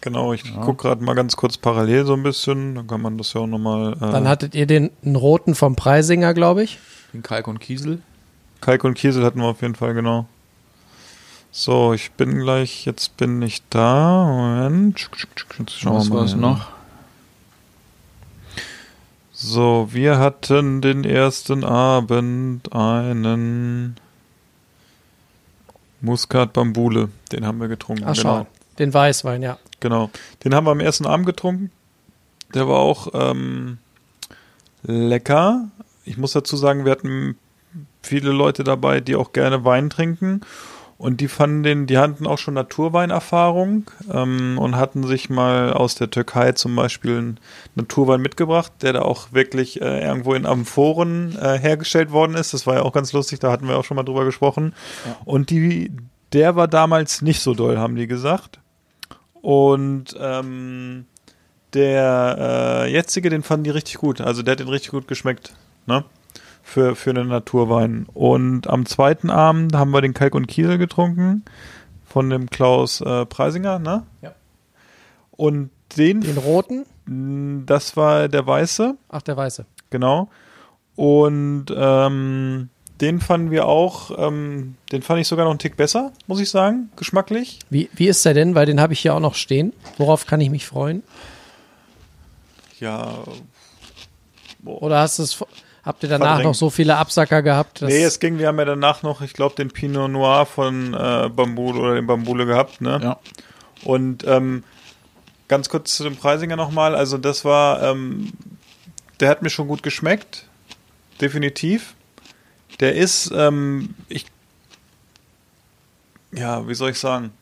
Genau, ich gucke gerade mal ganz kurz parallel so ein bisschen. Dann kann man das ja auch nochmal. Äh, Dann hattet ihr den einen roten vom Preisinger, glaube ich. Den Kalk und Kiesel. Kalk und Kiesel hatten wir auf jeden Fall, genau. So, ich bin gleich, jetzt bin ich da. Moment. Jetzt schauen Was war es noch? So, wir hatten den ersten Abend einen Muskat Bambule. Den haben wir getrunken. Ach, genau. schau. Den Weißwein, ja. Genau. Den haben wir am ersten Abend getrunken. Der war auch ähm, lecker. Ich muss dazu sagen, wir hatten viele Leute dabei, die auch gerne Wein trinken. Und die fanden den, die hatten auch schon Naturweinerfahrung ähm, und hatten sich mal aus der Türkei zum Beispiel einen Naturwein mitgebracht, der da auch wirklich äh, irgendwo in Amphoren äh, hergestellt worden ist. Das war ja auch ganz lustig, da hatten wir auch schon mal drüber gesprochen. Und die, der war damals nicht so doll, haben die gesagt. Und ähm, der äh, jetzige, den fanden die richtig gut. Also der hat den richtig gut geschmeckt. Ne? Für, für einen Naturwein. Und am zweiten Abend haben wir den Kalk und Kiesel getrunken. Von dem Klaus äh, Preisinger, ne? Ja. Und den, Den roten. das war der weiße, Ach, der weiße. genau. Und ähm, den fanden wir auch, ähm, den fand ich sogar noch einen Tick besser, muss ich sagen, geschmacklich. Wie, wie ist der denn? Weil den habe ich hier auch noch stehen. Worauf kann ich mich freuen? Ja, Oder hast du es, habt ihr danach Verdrängt. noch so viele Absacker gehabt? dass- Nee, es ging, wir haben ja danach noch, ich glaube, den Pinot Noir von äh, Bambule oder den Bambule gehabt, ne? Ja. Und ähm, ganz kurz zu dem Preisinger nochmal, also das war, ähm, der hat mir schon gut geschmeckt, definitiv. Der ist, ähm, ich, ja, wie soll ich sagen?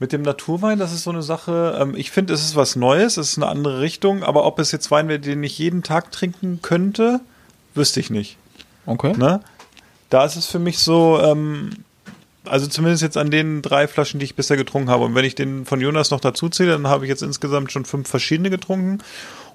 Mit dem Naturwein, das ist so eine Sache. Ähm, ich finde, es ist was Neues, es ist eine andere Richtung, aber ob es jetzt Wein wäre, den ich jeden Tag trinken könnte, wüsste ich nicht. Okay. Ne? Da ist es für mich so, ähm, also zumindest jetzt an den drei Flaschen, die ich bisher getrunken habe. Und wenn ich den von Jonas noch dazu zähle, dann habe ich jetzt insgesamt schon fünf verschiedene getrunken.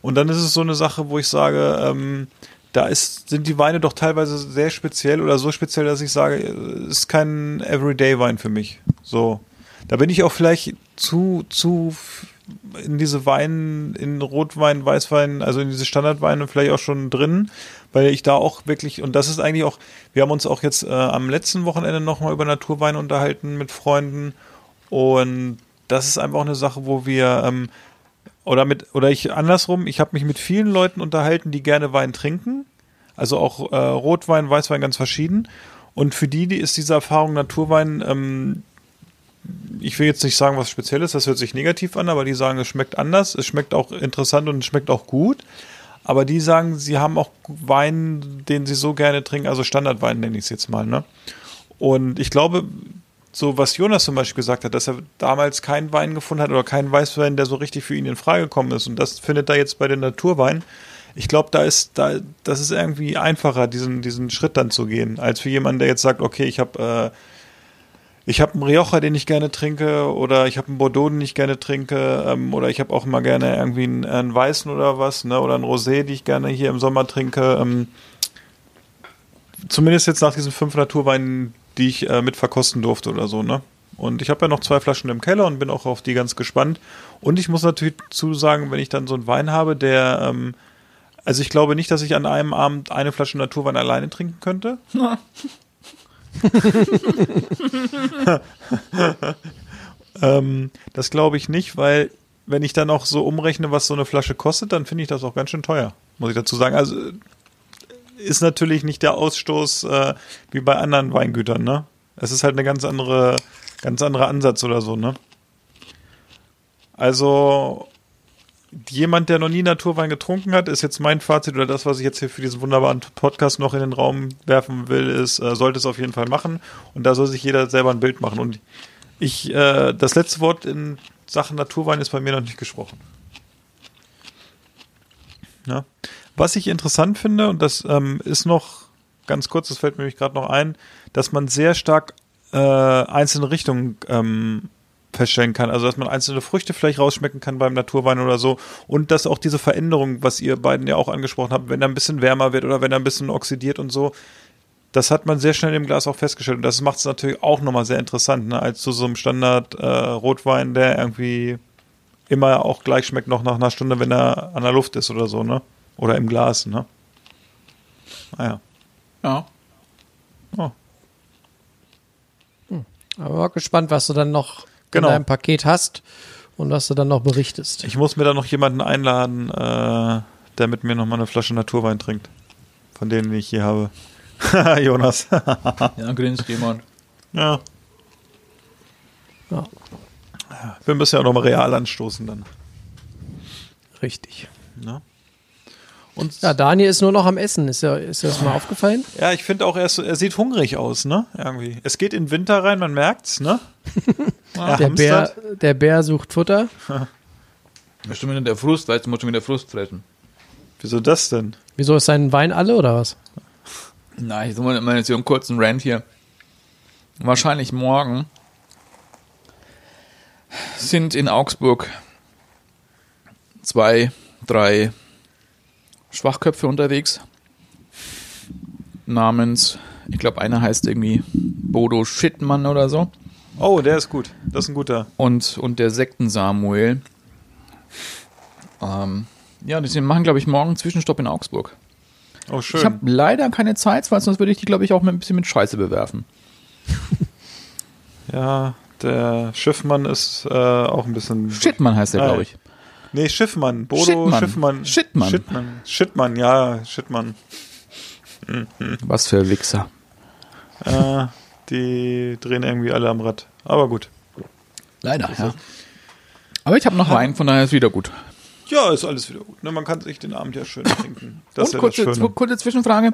Und dann ist es so eine Sache, wo ich sage, ähm, da ist, sind die Weine doch teilweise sehr speziell oder so speziell, dass ich sage, es ist kein Everyday-Wein für mich. So. Da bin ich auch vielleicht zu, zu in diese Wein, in Rotwein, Weißwein, also in diese Standardweine vielleicht auch schon drin, weil ich da auch wirklich, und das ist eigentlich auch, wir haben uns auch jetzt äh, am letzten Wochenende nochmal über Naturwein unterhalten mit Freunden. Und das ist einfach auch eine Sache, wo wir, ähm, oder mit, oder ich andersrum, ich habe mich mit vielen Leuten unterhalten, die gerne Wein trinken, also auch äh, Rotwein, Weißwein ganz verschieden. Und für die, die ist diese Erfahrung Naturwein, ähm, ich will jetzt nicht sagen, was Spezielles, das hört sich negativ an, aber die sagen, es schmeckt anders, es schmeckt auch interessant und es schmeckt auch gut. Aber die sagen, sie haben auch Wein, den sie so gerne trinken, also Standardwein nenne ich es jetzt mal. Ne? Und ich glaube, so was Jonas zum Beispiel gesagt hat, dass er damals keinen Wein gefunden hat oder keinen Weißwein, der so richtig für ihn in Frage gekommen ist. Und das findet er jetzt bei den Naturweinen. Ich glaube, da ist, da, das ist irgendwie einfacher, diesen, diesen Schritt dann zu gehen, als für jemanden, der jetzt sagt, okay, ich habe äh, ich habe einen Rioja, den ich gerne trinke, oder ich habe einen Bordeaux, den ich gerne trinke, ähm, oder ich habe auch immer gerne irgendwie einen, einen, Weißen oder was, ne, oder einen Rosé, die ich gerne hier im Sommer trinke. Ähm, zumindest jetzt nach diesen fünf Naturweinen, die ich äh, mit verkosten durfte oder so, ne. Und ich habe ja noch zwei Flaschen im Keller und bin auch auf die ganz gespannt. Und ich muss natürlich zusagen, wenn ich dann so einen Wein habe, der, ähm, also ich glaube nicht, dass ich an einem Abend eine Flasche Naturwein alleine trinken könnte. ähm, das glaube ich nicht, weil wenn ich dann auch so umrechne, was so eine Flasche kostet, dann finde ich das auch ganz schön teuer, muss ich dazu sagen. Also ist natürlich nicht der Ausstoß äh, wie bei anderen Weingütern, ne? Es ist halt eine ganz andere, ganz anderer Ansatz oder so, ne? Also jemand, der noch nie Naturwein getrunken hat, ist jetzt mein Fazit oder das, was ich jetzt hier für diesen wunderbaren Podcast noch in den Raum werfen will, ist, äh, sollte es auf jeden Fall machen. Und da soll sich jeder selber ein Bild machen. Und ich, äh, das letzte Wort in Sachen Naturwein ist bei mir noch nicht gesprochen. Ja. Was ich interessant finde, und das ähm, ist noch ganz kurz, das fällt mir gerade noch ein, dass man sehr stark äh, einzelne Richtungen ähm, feststellen kann. Also dass man einzelne Früchte vielleicht rausschmecken kann beim Naturwein oder so. Und dass auch diese Veränderung, was ihr beiden ja auch angesprochen habt, wenn er ein bisschen wärmer wird oder wenn er ein bisschen oxidiert und so, das hat man sehr schnell im Glas auch festgestellt. Und das macht es natürlich auch nochmal sehr interessant, ne? als zu so einem Standard äh, Rotwein, der irgendwie immer auch gleich schmeckt noch nach einer Stunde, wenn er an der Luft ist oder so, ne? Oder im Glas, ne? Naja. Ja. Oh. Hm. Aber gespannt, was du dann noch Genau. in deinem Paket hast und was du dann noch berichtest. Ich muss mir da noch jemanden einladen, äh, der mit mir nochmal eine Flasche Naturwein trinkt. Von denen die ich hier habe. Jonas. Ja, grinst jemand. ja. Ja. Wir müssen ja auch nochmal real anstoßen dann. Richtig. Ne? Und Ja, Daniel ist nur noch am Essen. Ist, ja, ist dir das mal aufgefallen? ja, ich finde auch, er, ist, er sieht hungrig aus, ne? Irgendwie. Es geht in den Winter rein, man merkt's, ne? Er Der Bär, der Bär sucht Futter. Schon wieder der Frust, weißt du, musst schon wieder Frust fressen. Wieso das denn? Wieso ist sein Wein alle oder was? Na, ich mal jetzt hier einen kurzen Rant hier. Wahrscheinlich morgen sind in Augsburg zwei, drei Schwachköpfe unterwegs. Namens, ich glaube, einer heißt irgendwie Bodo Schittmann oder so. Oh, der ist gut. Das ist ein guter. Und, und der Sekten Samuel. Ähm, ja, die machen, glaube ich, morgen einen Zwischenstopp in Augsburg. Oh, schön. Ich habe leider keine Zeit, weil sonst würde ich die, glaube ich, auch mit ein bisschen mit Scheiße bewerfen. ja, der Schiffmann ist äh, auch ein bisschen. Shitmann heißt der, glaube ich. Nee, Schiffmann. Bodo Schittmann. Schiffmann. Schittmann. Schittmann. Schittmann, ja, Schittmann. Was für Wichser. Äh, die drehen irgendwie alle am Rad. Aber gut. Leider, ja. Aber ich habe noch Wein, von daher ist wieder gut. Ja, ist alles wieder gut. Ne? Man kann sich den Abend ja schön trinken. Das ist Und ja kurze, das kurze Zwischenfrage.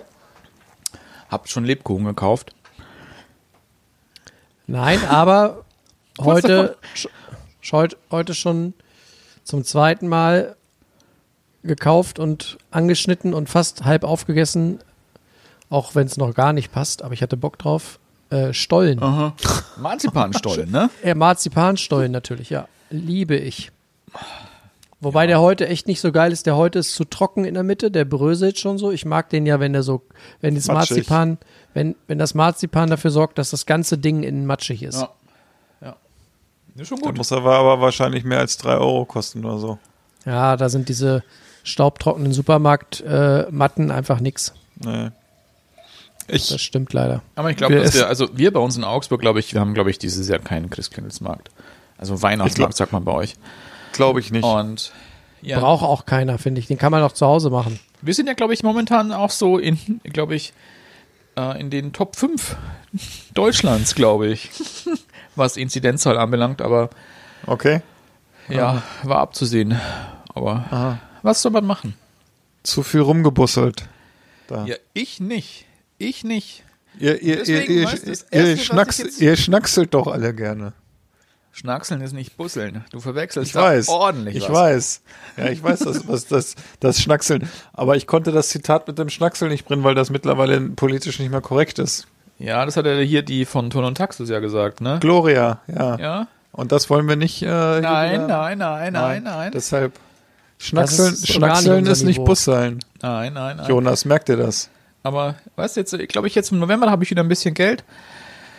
Habt schon Lebkuchen gekauft? Nein, aber heute, Heut, heute schon zum zweiten Mal gekauft und angeschnitten und fast halb aufgegessen, auch wenn es noch gar nicht passt, aber ich hatte Bock drauf. Äh, Stollen. Marzipanstollen, ne? Äh, Marzipanstollen natürlich, ja. Liebe ich. Wobei der heute echt nicht so geil ist. Der heute ist zu trocken in der Mitte, der bröselt schon so. Ich mag den ja, wenn der so, wenn das. Marzipan, wenn, wenn das Marzipan dafür sorgt, dass das ganze Ding innen matschig ist. Ja. Ja. Ist schon Der gut. muss aber, aber wahrscheinlich mehr als drei Euro kosten oder so. Ja, da sind diese staubtrockenen Supermarkt-Matten einfach nix. Nee. Das Ich, stimmt leider. Aber ich glaube, Wir dass wir, also wir bei uns in Augsburg, glaube ich, wir haben, glaube ich, dieses Jahr keinen Christkindlesmarkt. Also Weihnachtsmarkt, sagt man bei euch. glaube ich nicht. Und ja, Braucht auch keiner, finde ich. Den kann man auch zu Hause machen. wir sind ja, glaube ich, momentan auch so in, glaube ich, äh, in den Top 5 Deutschlands, glaube ich, was Inzidenzzahl anbelangt, aber Okay. ja, war abzusehen. Aber was soll man machen? Zu viel rumgebusselt. Da. Ja, ich nicht. Ich nicht. Ihr, ihr, ihr, Deswegen, ihr, weißt ihr, Erste, ihr schnackselt doch alle gerne. Schnackseln ist nicht Busseln. Du verwechselst Ich da weiß. ordentlich Ich was. weiß. Ja, ich weiß, das, was, das, das Schnackseln. Aber ich konnte das Zitat mit dem Schnackseln nicht bringen, weil das mittlerweile politisch nicht mehr korrekt ist. Ja, das hat ja hier die von Ton und Taxus ja gesagt, ne? Gloria, ja. Ja? Und das wollen wir nicht. Äh, Nein, nein, nein, nein, nein. Deshalb. Schnackseln, Das ist Schnackseln ist nicht. Busseln. Nein, nein, nein. Jonas, merkt ihr das? Aber weißt du, jetzt, ich glaube ich, jetzt im November habe ich wieder ein bisschen Geld.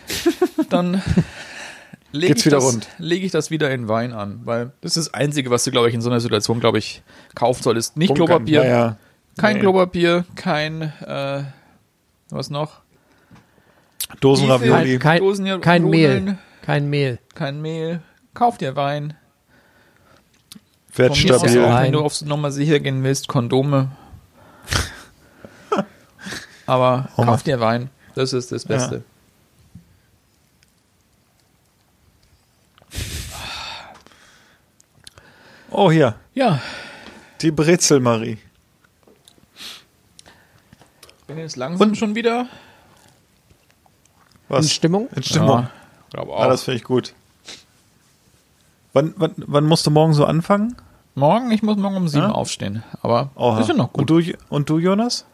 Dann lege ich, das- lege ich das wieder in Wein an. Weil das ist das Einzige, was du, glaube ich, in so einer Situation, glaube ich, kaufen solltest. Nicht Bunkern. Klopapier, Ja, ja. kein Nee. Klopapier, kein, äh, was noch? Dosenravioli. Kein, Dosen- kein, Nudeln. Mehl. Kein Mehl. Kein Mehl. Kauf dir Wein. Fährt Von mir aus stabil. auch, Wein. wenn du aufs Nummer sicher gehen willst, Kondome. Aber Oh Mann. kauf dir Wein. Das ist das Beste. Oh, hier. Ja, Die Brezelmarie. bin jetzt langsam schon wieder. In Was? Stimmung? In Stimmung. Ja. Ah, das finde ich gut. Wann, wann, wann musst du morgen so anfangen? morgen, ich muss morgen um sieben Ja? aufstehen. Aber Oha. ist ja noch Und gut. du, und du, Jonas?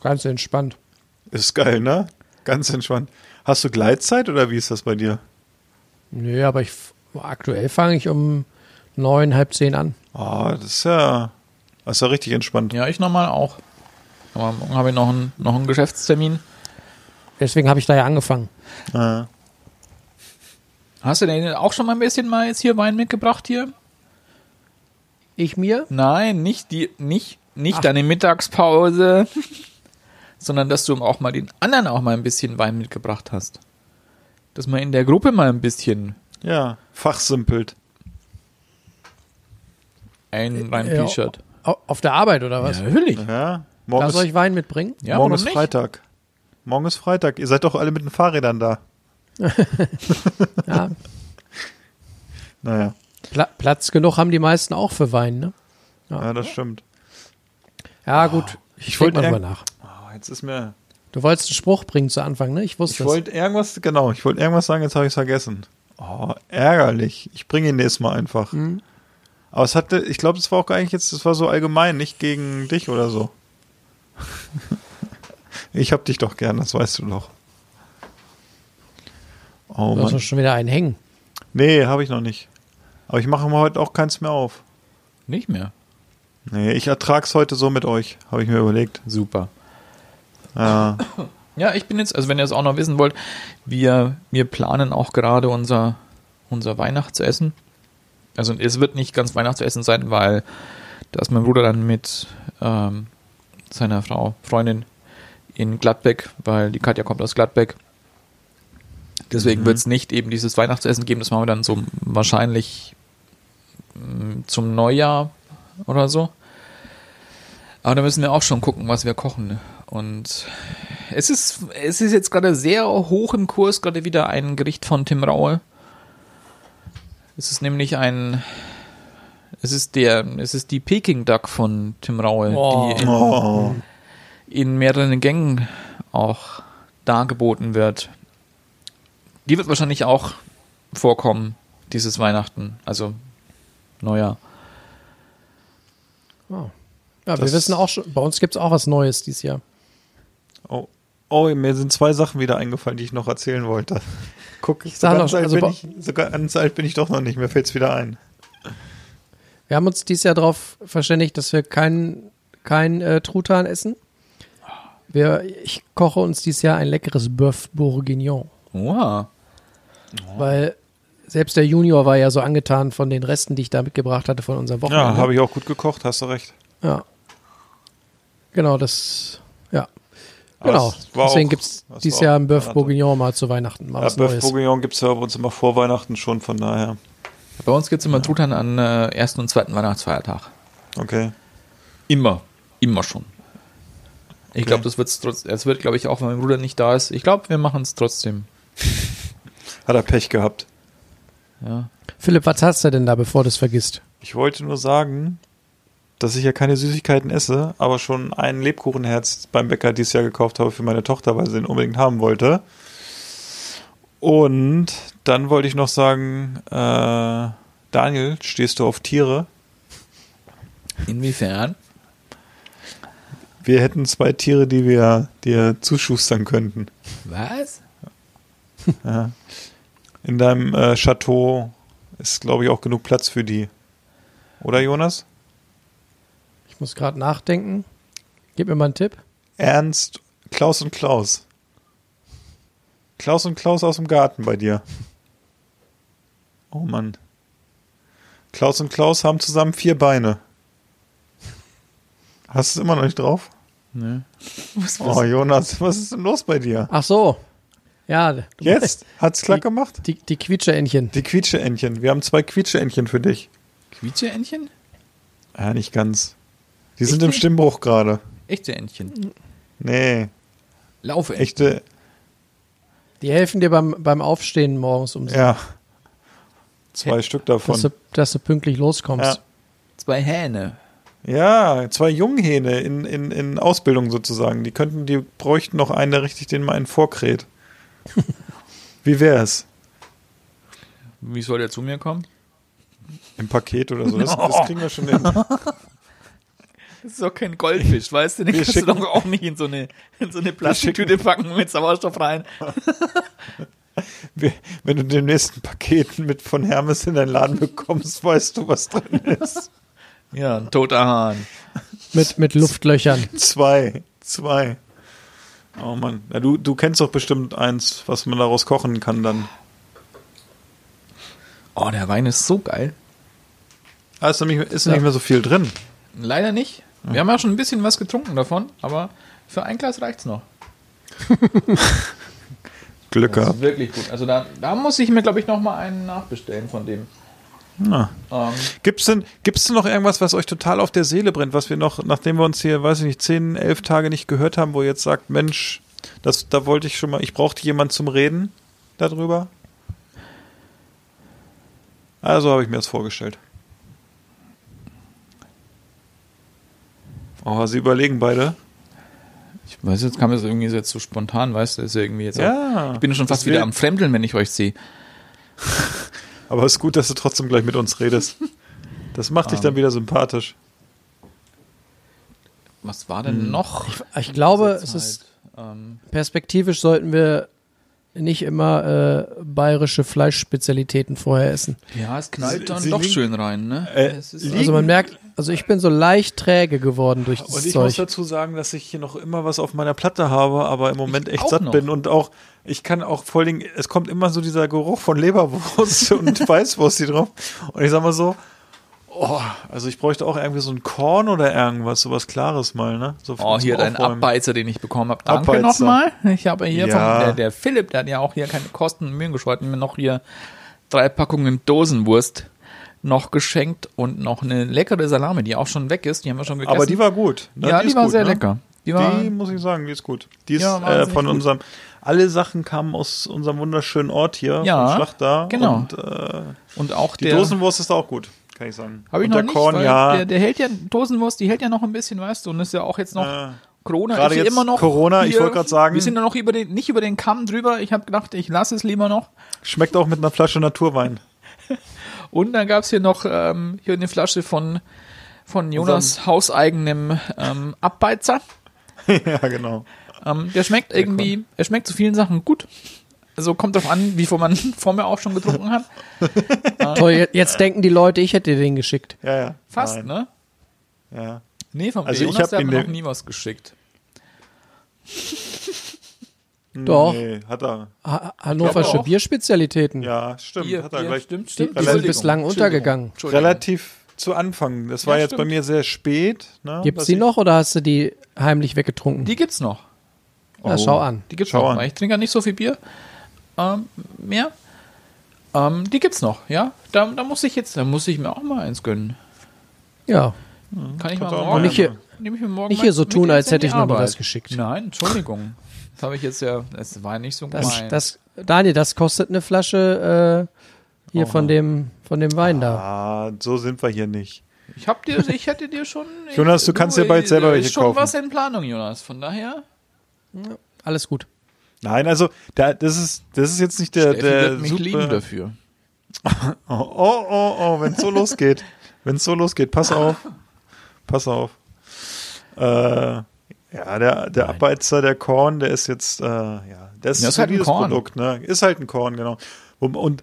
Ganz entspannt. Ist geil, ne? Ganz entspannt. Hast du Gleitzeit oder wie ist das bei dir? Nö, aber ich aktuell fange ich um neun, halb zehn an. Ah, das ist ja, das ist ja richtig entspannt. Ja, ich nochmal auch. Aber morgen habe ich noch einen, noch einen Geschäftstermin. Deswegen habe ich da ja angefangen. Ja. Hast du denn auch schon mal ein bisschen mal jetzt hier Wein mitgebracht hier? Ich mir? Nein, nicht die, nicht, nicht Ach. deine Mittagspause, sondern dass du auch mal den anderen auch mal ein bisschen Wein mitgebracht hast. Dass man in der Gruppe mal ein bisschen ja, fachsimpelt. ein Wein Ja, T-Shirt. au- Auf der Arbeit oder was? Ja, natürlich. Ja, morgen Da soll ich Wein mitbringen? Ja, morgen ist nicht? Freitag. Morgen ist Freitag. Ihr seid doch alle mit den Fahrrädern da. Ja. Naja, Pla Platz genug haben die meisten auch für Wein, ne? ja, das stimmt. Ja, gut. Ich, Ich denke wollte mal drüber nach. Oh, jetzt ist mir. Du wolltest einen Spruch bringen zu Anfang, ne? Ich wusste Ich wollte irgendwas, genau, ich wollte irgendwas sagen, jetzt habe ich es vergessen. Oh, ärgerlich. Ich bringe ihn nächstes Mal einfach. Mhm. Aber es hatte, ich glaube, es war auch gar nicht jetzt, es war so allgemein, nicht gegen dich oder so. ich hab dich doch gern, das weißt du doch. Oh Du hast doch schon wieder einen hängen. Nee, habe ich noch nicht. Aber ich mache mir heute auch keins mehr auf. Nicht mehr. Nee, ich ertrag's heute so mit euch, habe ich mir überlegt. Super. Ja, Ja, ich bin jetzt, also wenn ihr es auch noch wissen wollt, wir, wir planen auch gerade unser, unser Weihnachtsessen. Also es wird nicht ganz Weihnachtsessen sein, weil da ist mein Bruder dann mit ähm, seiner Frau, Freundin in Gladbeck, weil die Katja kommt aus Gladbeck. Deswegen wird es nicht eben dieses Weihnachtsessen geben, das machen wir dann so wahrscheinlich mm, zum Neujahr oder so. Aber da müssen wir auch schon gucken, was wir kochen. Und es ist, es ist jetzt gerade sehr hoch im Kurs, gerade wieder ein Gericht von Tim Raue. Es ist nämlich ein, es ist der, es ist die Peking Duck von Tim Raue, Oh. die in, oh, in mehreren Gängen auch dargeboten wird. Die wird wahrscheinlich auch vorkommen dieses Weihnachten, also Neujahr. Ja, wir Das- wissen auch schon, bei uns gibt es auch was Neues dieses Jahr. Oh, oh, mir sind zwei Sachen wieder eingefallen, die ich noch erzählen wollte. Guck, ich sag so noch, ganz, alt also bin ich, so ganz alt bin ich doch noch nicht, mir fällt's wieder ein. Wir haben uns dieses Jahr darauf verständigt, dass wir kein, kein äh, Truthahn essen. Wir, ich koche uns dieses Jahr ein leckeres Bœuf Bourguignon. Wow. Weil selbst der Junior war ja so angetan von den Resten, die ich da mitgebracht hatte von unserem Wochenende. Ja, habe ich auch gut gekocht, hast du recht. Ja. Genau, das. Ja. Aber Genau. es Deswegen gibt es dieses Jahr ein Bœuf. Bourguignon mal zu Weihnachten. Mal Ja, Bœuf. Bourguignon gibt's ja bei uns immer vor Weihnachten schon, von daher. Bei uns gibt es immer Truthahn an äh, ersten und zweiten Weihnachtsfeiertag. Okay. Immer. Immer schon. Ich glaube, das wird's trotz, es wird, glaube ich, auch wenn mein Bruder nicht da ist. Ich glaube, wir machen es trotzdem. Hat er Pech gehabt. Ja. Philipp, was hast du denn da, bevor du es vergisst? Ich wollte nur sagen, dass ich ja keine Süßigkeiten esse, aber schon ein Lebkuchenherz beim Bäcker dieses Jahr gekauft habe für meine Tochter, weil sie den unbedingt haben wollte. Und dann wollte ich noch sagen, äh, Daniel, stehst du auf Tiere? Inwiefern? Wir hätten zwei Tiere, die wir dir zuschustern könnten. Was? Ja. In deinem äh, Chateau ist, glaube ich, auch genug Platz für die. Oder, Jonas? Ich muss gerade nachdenken. Gib mir mal einen Tipp. Ernst, Klaus und Klaus. Klaus und Klaus aus dem Garten bei dir. Oh Mann. Klaus und Klaus haben zusammen vier Beine. Hast du es immer noch nicht drauf? Ne. Oh, Jonas, was ist denn los bei dir? Ach so. Ja, Jetzt? Hat's klack Die- gemacht? Die, die Quietscheentchen. Die Quietscheentchen. Wir haben zwei Quietscheentchen für dich. Quietscheentchen? Ja, nicht ganz. Die sind im? Stimmbruch gerade. Echte Entchen. Nee, Laufe. echte, Die helfen dir beim, beim Aufstehen morgens, um ja. Zwei Stück davon. dass, du, dass du pünktlich loskommst. Ja. Zwei Hähne. Ja, zwei Junghähne in, in, in Ausbildung sozusagen. Die könnten, die bräuchten noch einen, der richtig den mal einen vorkräht. Wie wär's? Wie soll der zu mir kommen? Im Paket oder so. Das, das kriegen wir schon hin. Das ist doch kein Goldfisch, weißt du? Den Wir kannst du schicken- doch auch nicht in so eine, in so eine Plastiktüte packen mit Sauerstoff rein. Wir- Wenn du den nächsten Paketen mit von Hermes in deinen Laden bekommst, weißt du, was drin ist. Ja, ein toter Hahn. Mit, mit Luftlöchern. Zwei. Zwei. Oh Mann. Ja, du, du kennst doch bestimmt eins, was man daraus kochen kann dann. Oh, der Wein ist so geil. Ah, ist, nämlich, ist nicht mehr so viel drin. Leider nicht. Wir haben ja schon ein bisschen was getrunken davon, aber für ein Glas reicht's noch. Glück Das gehabt. ist wirklich gut. Also da, da muss ich mir, glaube ich, noch mal einen nachbestellen von dem. Ähm, Gibt's denn, gibt's denn noch irgendwas, was euch total auf der Seele brennt, was wir noch, nachdem wir uns hier, weiß ich nicht, zehn, elf Tage nicht gehört haben, wo ihr jetzt sagt, Mensch, das, da wollte ich schon mal, ich brauchte jemand zum Reden darüber? Also habe ich mir das vorgestellt. Oh, sie überlegen beide. ich weiß, jetzt kam es irgendwie jetzt so spontan, weißt du, ist ja irgendwie jetzt auch, Ja. Ich bin schon fast Das wieder am Fremdeln, wenn ich euch sehe. Aber es ist gut, dass du trotzdem gleich mit uns redest. Das macht dich dann wieder sympathisch. Was war denn noch? Ich glaube, Jetzt es ist halt, ähm, perspektivisch sollten wir nicht immer äh, bayerische Fleischspezialitäten vorher essen. ja, es knallt Sie- dann Sie doch liegen- schön rein, ne? Äh, es ist liegen- Also man merkt, also ich bin so leicht träge geworden durch Und dieses ich muss Zeug. dazu sagen, dass ich hier noch immer was auf meiner Platte habe, aber im Moment Ich echt satt noch. bin und auch, ich kann auch vor allen Dingen, es kommt immer so dieser Geruch von Leberwurst und Weißwurst hier drauf. Und ich sag mal so, oh, also ich bräuchte auch irgendwie so ein Korn oder irgendwas, sowas Klares mal, ne? So Oh, hier dein Aufräumen. Abbeizer, den ich bekommen habe. Danke Abbeizer. nochmal. Ich habe hier Ja. von der, der Philipp, der hat ja auch hier keine Kosten und Mühen gescheut, mir noch hier drei Packungen Dosenwurst noch geschenkt und noch eine leckere Salami, die auch schon weg ist. Die haben wir schon gegessen. Aber die war gut. Ne? ja, die, ist war gut, sehr ne? lecker. Die war, Die muss ich sagen, die ist gut. Die ist Ja, äh, von gut. unserem, alle Sachen kamen aus unserem wunderschönen Ort hier, Ja, vom Schlachter. genau. Und äh, und auch die der, Dosenwurst ist auch gut, kann ich sagen. habe ich noch der nicht, Korn, ja. der, der hält ja, Dosenwurst, die hält ja noch ein bisschen, weißt du, und ist ja auch jetzt noch Äh, Corona gerade ist ja jetzt immer noch Corona, ich hier- wollte gerade sagen- Wir sind ja noch über den, nicht über den Kamm drüber. Ich habe gedacht, ich lasse es lieber noch. Schmeckt auch mit einer Flasche Naturwein. Und dann gab's hier noch ähm, hier eine Flasche von, von Jonas hauseigenem ähm, Abbeizer. ja, genau. Ähm, der schmeckt irgendwie, er schmeckt zu vielen Sachen gut. Also kommt drauf an, wie viel man vor mir auch schon getrunken hat. Toll, je- jetzt denken die Leute, ich hätte dir den geschickt. Ja, ja. Fast, Nein. ne? Ja. Nee, vom Also ich Jonas, hab der hat mir noch nie was geschickt. Doch. Nee, hat er. Ha Hannoversche. Bierspezialitäten. Ja, stimmt. Bier, hat er Bier, gleich stimmt, Die, stimmt. die sind bislang untergegangen. Relativ zu Anfang. Das war Ja, jetzt bei stimmt. mir sehr spät. Ne, Gibt's die noch oder hast du die heimlich weggetrunken? Die gibt's noch. ja, schau an. Die gibt's Schau noch. an. Ich trinke ja nicht so viel Bier ähm, mehr. Ähm, die gibt's noch, ja. Da, da muss ich jetzt, da muss ich mir auch mal eins gönnen. Ja. Kann ich Kannst mal morgen. nicht hier- nehme ich mir morgen nicht hier so tun, als hätte ich noch was geschickt. Nein, Entschuldigung. Das habe ich jetzt ja, das war nicht so Das, gemein. das, Daniel, das kostet eine Flasche äh, hier von dem, von dem Wein da. Ah, so sind wir hier nicht. ich hab dir, ich hätte dir schon. Jonas, du kannst dir bald selber da welche ist schon kaufen. was in Planung, Jonas. Von daher. Alles gut. Nein, also da, das ist das ist jetzt nicht der Steffi der wird mich super. lieben dafür. Oh oh oh, oh wenn es so losgeht, wenn es so losgeht, pass auf, pass auf. Äh, ja, der der Abbeizer, der Korn, der ist jetzt äh, ja, das Ja, ist ist halt ein Korn. Produkt, ne? Ist halt ein Korn, genau. Und, und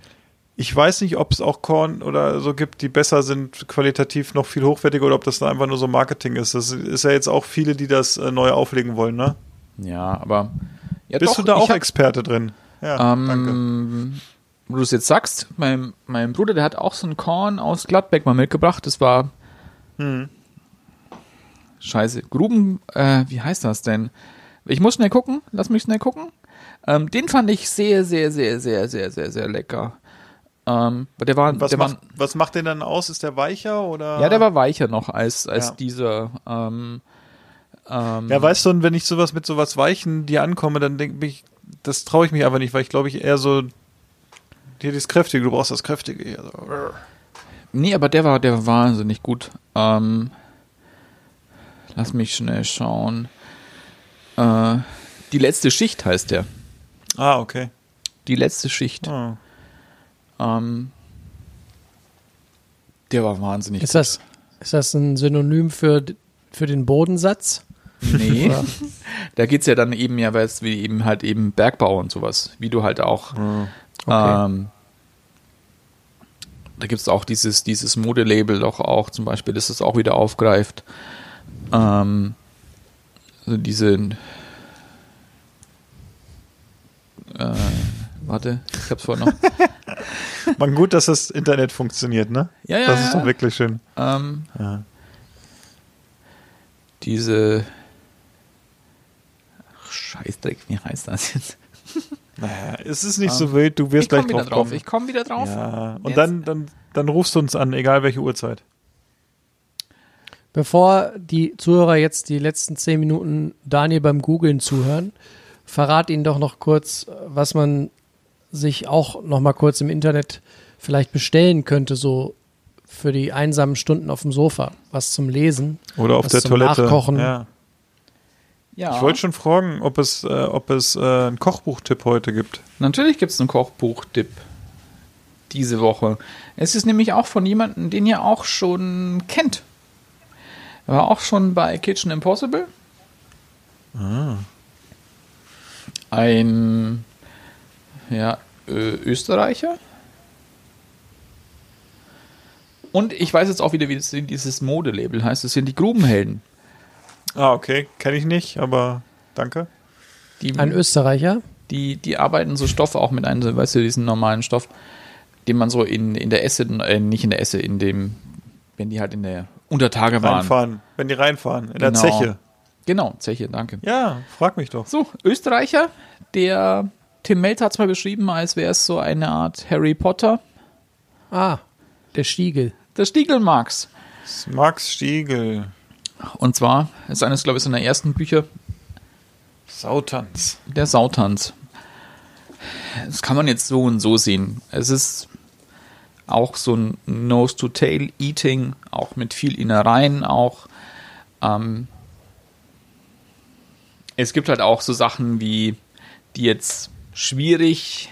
ich weiß nicht, ob es auch Korn oder so gibt, die besser sind, qualitativ noch viel hochwertiger oder ob das einfach nur so Marketing ist. Das ist ja jetzt auch viele, die das äh, neu auflegen wollen, ne? Ja, aber. Ja, Bist doch, du da auch hab- Experte drin? Ja, danke. Ähm, wo du es jetzt sagst, mein, mein Bruder, der hat auch so ein Korn aus Gladbeck mal mitgebracht. Das war. Hm. Scheiße. Gruben, äh, wie heißt das denn? Ich muss schnell gucken. Lass mich schnell gucken. Ähm, den fand ich sehr, sehr, sehr, sehr, sehr, sehr, sehr lecker. Ähm, der war, Was der macht, war, was macht den dann aus? Ist der weicher oder? ja, der war weicher noch als, als Ja. dieser, ähm, ähm, Ja, weißt du, und wenn ich sowas mit sowas Weichen dir ankomme, dann denke ich, das traue ich mich einfach nicht, weil ich glaube ich eher so hier das Kräftige, du brauchst das Kräftige hier. So. Nee, aber der war, der war wahnsinnig gut. Ähm, lass mich schnell schauen. Äh, die letzte Schicht heißt der. Ah, okay. Die letzte Schicht. Ah. Ähm, der war wahnsinnig Ist das, ist das ein Synonym für, für den Bodensatz? Nee. da geht's ja dann eben ja, weil es wie eben halt eben Bergbau und sowas, wie du halt auch. Okay. Ähm, da gibt's auch dieses, dieses Modelabel doch auch zum Beispiel, das es auch wieder aufgreift. Ähm, also diese äh, warte, ich hab's vorhin noch. Man gut, dass das Internet funktioniert, ne? Ja, ja, Das ist doch wirklich schön. Ähm, Ja. diese Ach, Scheißdreck, wie heißt das jetzt? Naja, es ist nicht so wild, du wirst gleich drauf drauf. kommen. Ich komme wieder drauf. ja, und Jetzt- dann, dann, dann rufst du uns an, egal welche Uhrzeit. Bevor die Zuhörer jetzt die letzten zehn Minuten Daniel beim Googlen zuhören, verrat ihnen doch noch kurz, was man sich auch noch mal kurz im Internet vielleicht bestellen könnte, so für die einsamen Stunden auf dem Sofa. Was zum Lesen. Oder auf was der zum Toilette. Nachkochen. Ja. Ja, Ich wollte schon fragen, ob es, äh, ob es äh, einen Kochbuchtipp heute gibt. natürlich gibt es einen Kochbuch-Tipp diese Woche. Es ist nämlich auch von jemandem, den ihr auch schon kennt. Er war auch schon bei Kitchen Impossible. Ein ja, Ö Österreicher. Und ich weiß jetzt auch wieder, wie das, dieses Modelabel heißt. Das sind die Grubenhelden. Ah, okay. Kenne ich nicht, aber danke. Die, Ein Österreicher. die, die arbeiten so Stoffe auch mit einem, weißt du, diesen normalen Stoff, den man so in, in der Esse, äh, nicht in der Esse, in dem, wenn die halt in der Untertage waren. Reinfahren. Wenn die reinfahren. In der Genau. Zeche. Genau, Zeche, danke. Ja, frag mich doch. So, Österreicher, der Tim Melzer hat es mal beschrieben, als wäre es so eine Art Harry Potter. Ah, der Stiegel. Der Stiegel Marx. Max Stiegel. Und zwar ist eines, glaube ich, seiner ersten Bücher Sautanz. der Sautanz. Das kann man jetzt so und so sehen. Es ist auch so ein Nose-to-Tail-Eating, auch mit viel Innereien, auch. Ähm, es gibt halt auch so Sachen wie, die jetzt schwierig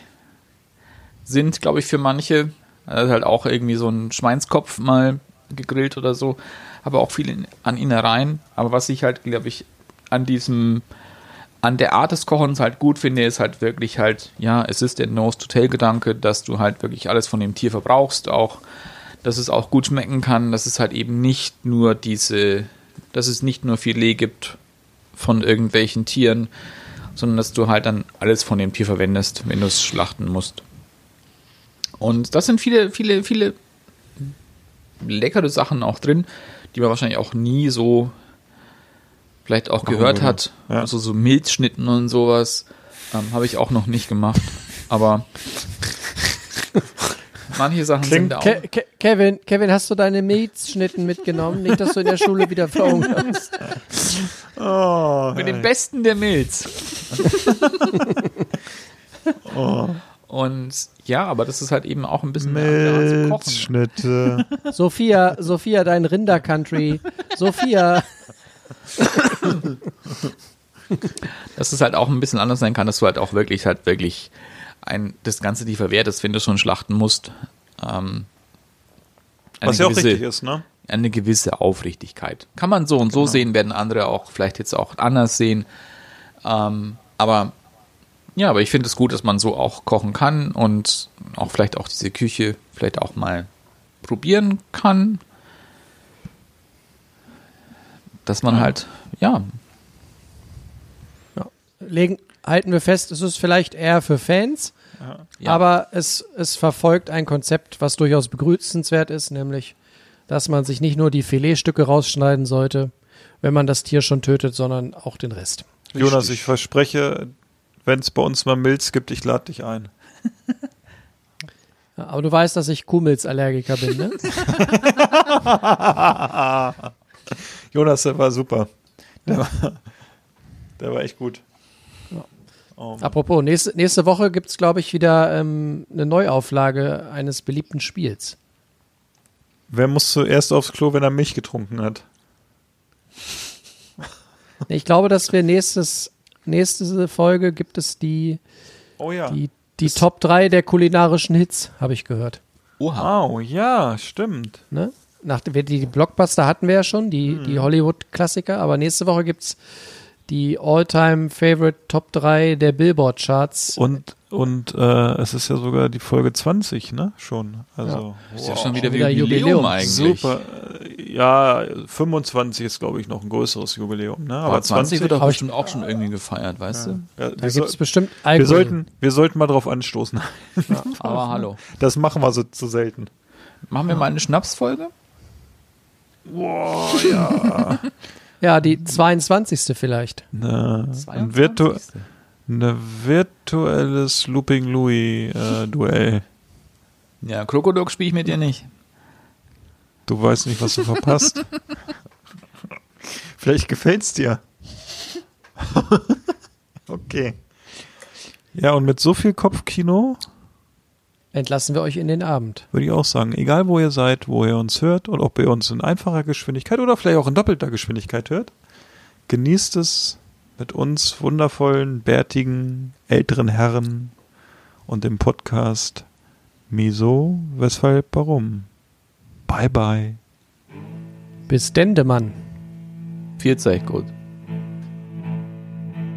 sind, glaube ich, für manche, ist halt auch irgendwie so ein Schweinskopf mal gegrillt oder so. Aber auch viel in, an Innereien. Aber was ich halt, glaube ich, an diesem, an der Art des Kochens halt gut finde, ist halt wirklich halt, ja, es ist der Nose-to-Tail-Gedanke, dass du halt wirklich alles von dem Tier verbrauchst, auch, dass es auch gut schmecken kann, dass es halt eben nicht nur diese, dass es nicht nur Filet gibt von irgendwelchen Tieren, sondern dass du halt dann alles von dem Tier verwendest, wenn du es schlachten musst. Und das sind viele, viele, viele leckere Sachen auch drin, die man wahrscheinlich auch nie so vielleicht auch gehört würde. hat. Ja. Also so Milzschnitten und sowas ähm, habe ich auch noch nicht gemacht. Aber manche Sachen sind da auch. Ke Ke Kevin, Kevin, hast du deine Milzschnitten mitgenommen? Nicht, dass du in der Schule wieder verhungerst. Oh, Mit dem Besten der Milz. Oh. Und ja, aber das ist halt eben auch ein bisschen. Milchschnitte. Sophia, Sophia, dein Rinder-Country. Sophia. Dass es halt auch ein bisschen anders sein kann, dass du halt auch wirklich halt wirklich ein, das Ganze die verwertest, wenn du schon schlachten musst. Ähm, Was ja auch gewisse- richtig ist, ne? Eine gewisse Aufrichtigkeit. Kann man so und so sehen, werden andere auch vielleicht jetzt auch anders sehen. Ähm, aber ja, aber ich finde es gut, dass man so auch kochen kann und auch vielleicht auch diese Küche vielleicht auch mal probieren kann. Dass man halt, ja, Legen, halten wir fest, es ist vielleicht eher für Fans, Ja. aber es, es verfolgt ein Konzept, was durchaus begrüßenswert ist, nämlich, dass man sich nicht nur die Filetstücke rausschneiden sollte, wenn man das Tier schon tötet, sondern auch den Rest. Jonas, ich verspreche, wenn es bei uns mal Milz gibt, ich lade dich ein. Ja, aber du weißt, dass ich Kuhmilzallergiker bin, ne? Jonas, der war super. Der war, der war echt gut. Um, Apropos, nächste, nächste Woche gibt es, glaube ich, wieder ähm, eine Neuauflage eines beliebten Spiels. wer muss zuerst aufs Klo, wenn er Milch getrunken hat? Ich glaube, dass wir nächstes, nächste Folge gibt es die, Oh ja. die, die Top 3 der kulinarischen Hits, habe ich gehört. oha. Oh ja, stimmt. Ne? Nach, die, Blockbuster hatten wir ja schon, die, die Hollywood-Klassiker, aber nächste Woche gibt es die All-Time-Favorite Top 3 der Billboard-Charts. Und, und äh, es ist ja sogar die Folge 20, ne? Schon. Also, Ist ja wow. schon wieder, wieder Jubiläum, Jubiläum. eigentlich. Super. Äh, Ja, 25 ist, glaube ich, noch ein größeres Jubiläum. Ne? Aber 20 wird doch Hab ich- bestimmt auch schon irgendwie gefeiert, weißt du? ja, da wir, gibt es bestimmt wir, sollten, wir sollten mal drauf anstoßen. Aber hallo. Das machen wir so zu selten. Machen wir mal eine Schnapsfolge? Boah, ja. Ja, die 22. vielleicht. Ne, ein, virtu 22.. eine virtuelles Looping Louis äh, Duell. Ja, Krokodok spiele ich mit dir nicht. Du weißt nicht, was du verpasst. Vielleicht gefällt's dir. okay. Ja, und mit so viel Kopfkino Entlassen wir euch in den Abend. würde ich auch sagen, egal wo ihr seid, wo ihr uns hört und ob ihr uns in einfacher Geschwindigkeit oder vielleicht auch in doppelter Geschwindigkeit hört, genießt es mit uns wundervollen, bärtigen, älteren Herren und dem Podcast Miso, weshalb, warum. Bye bye. Bis Dendemann. Viel Zeit gut.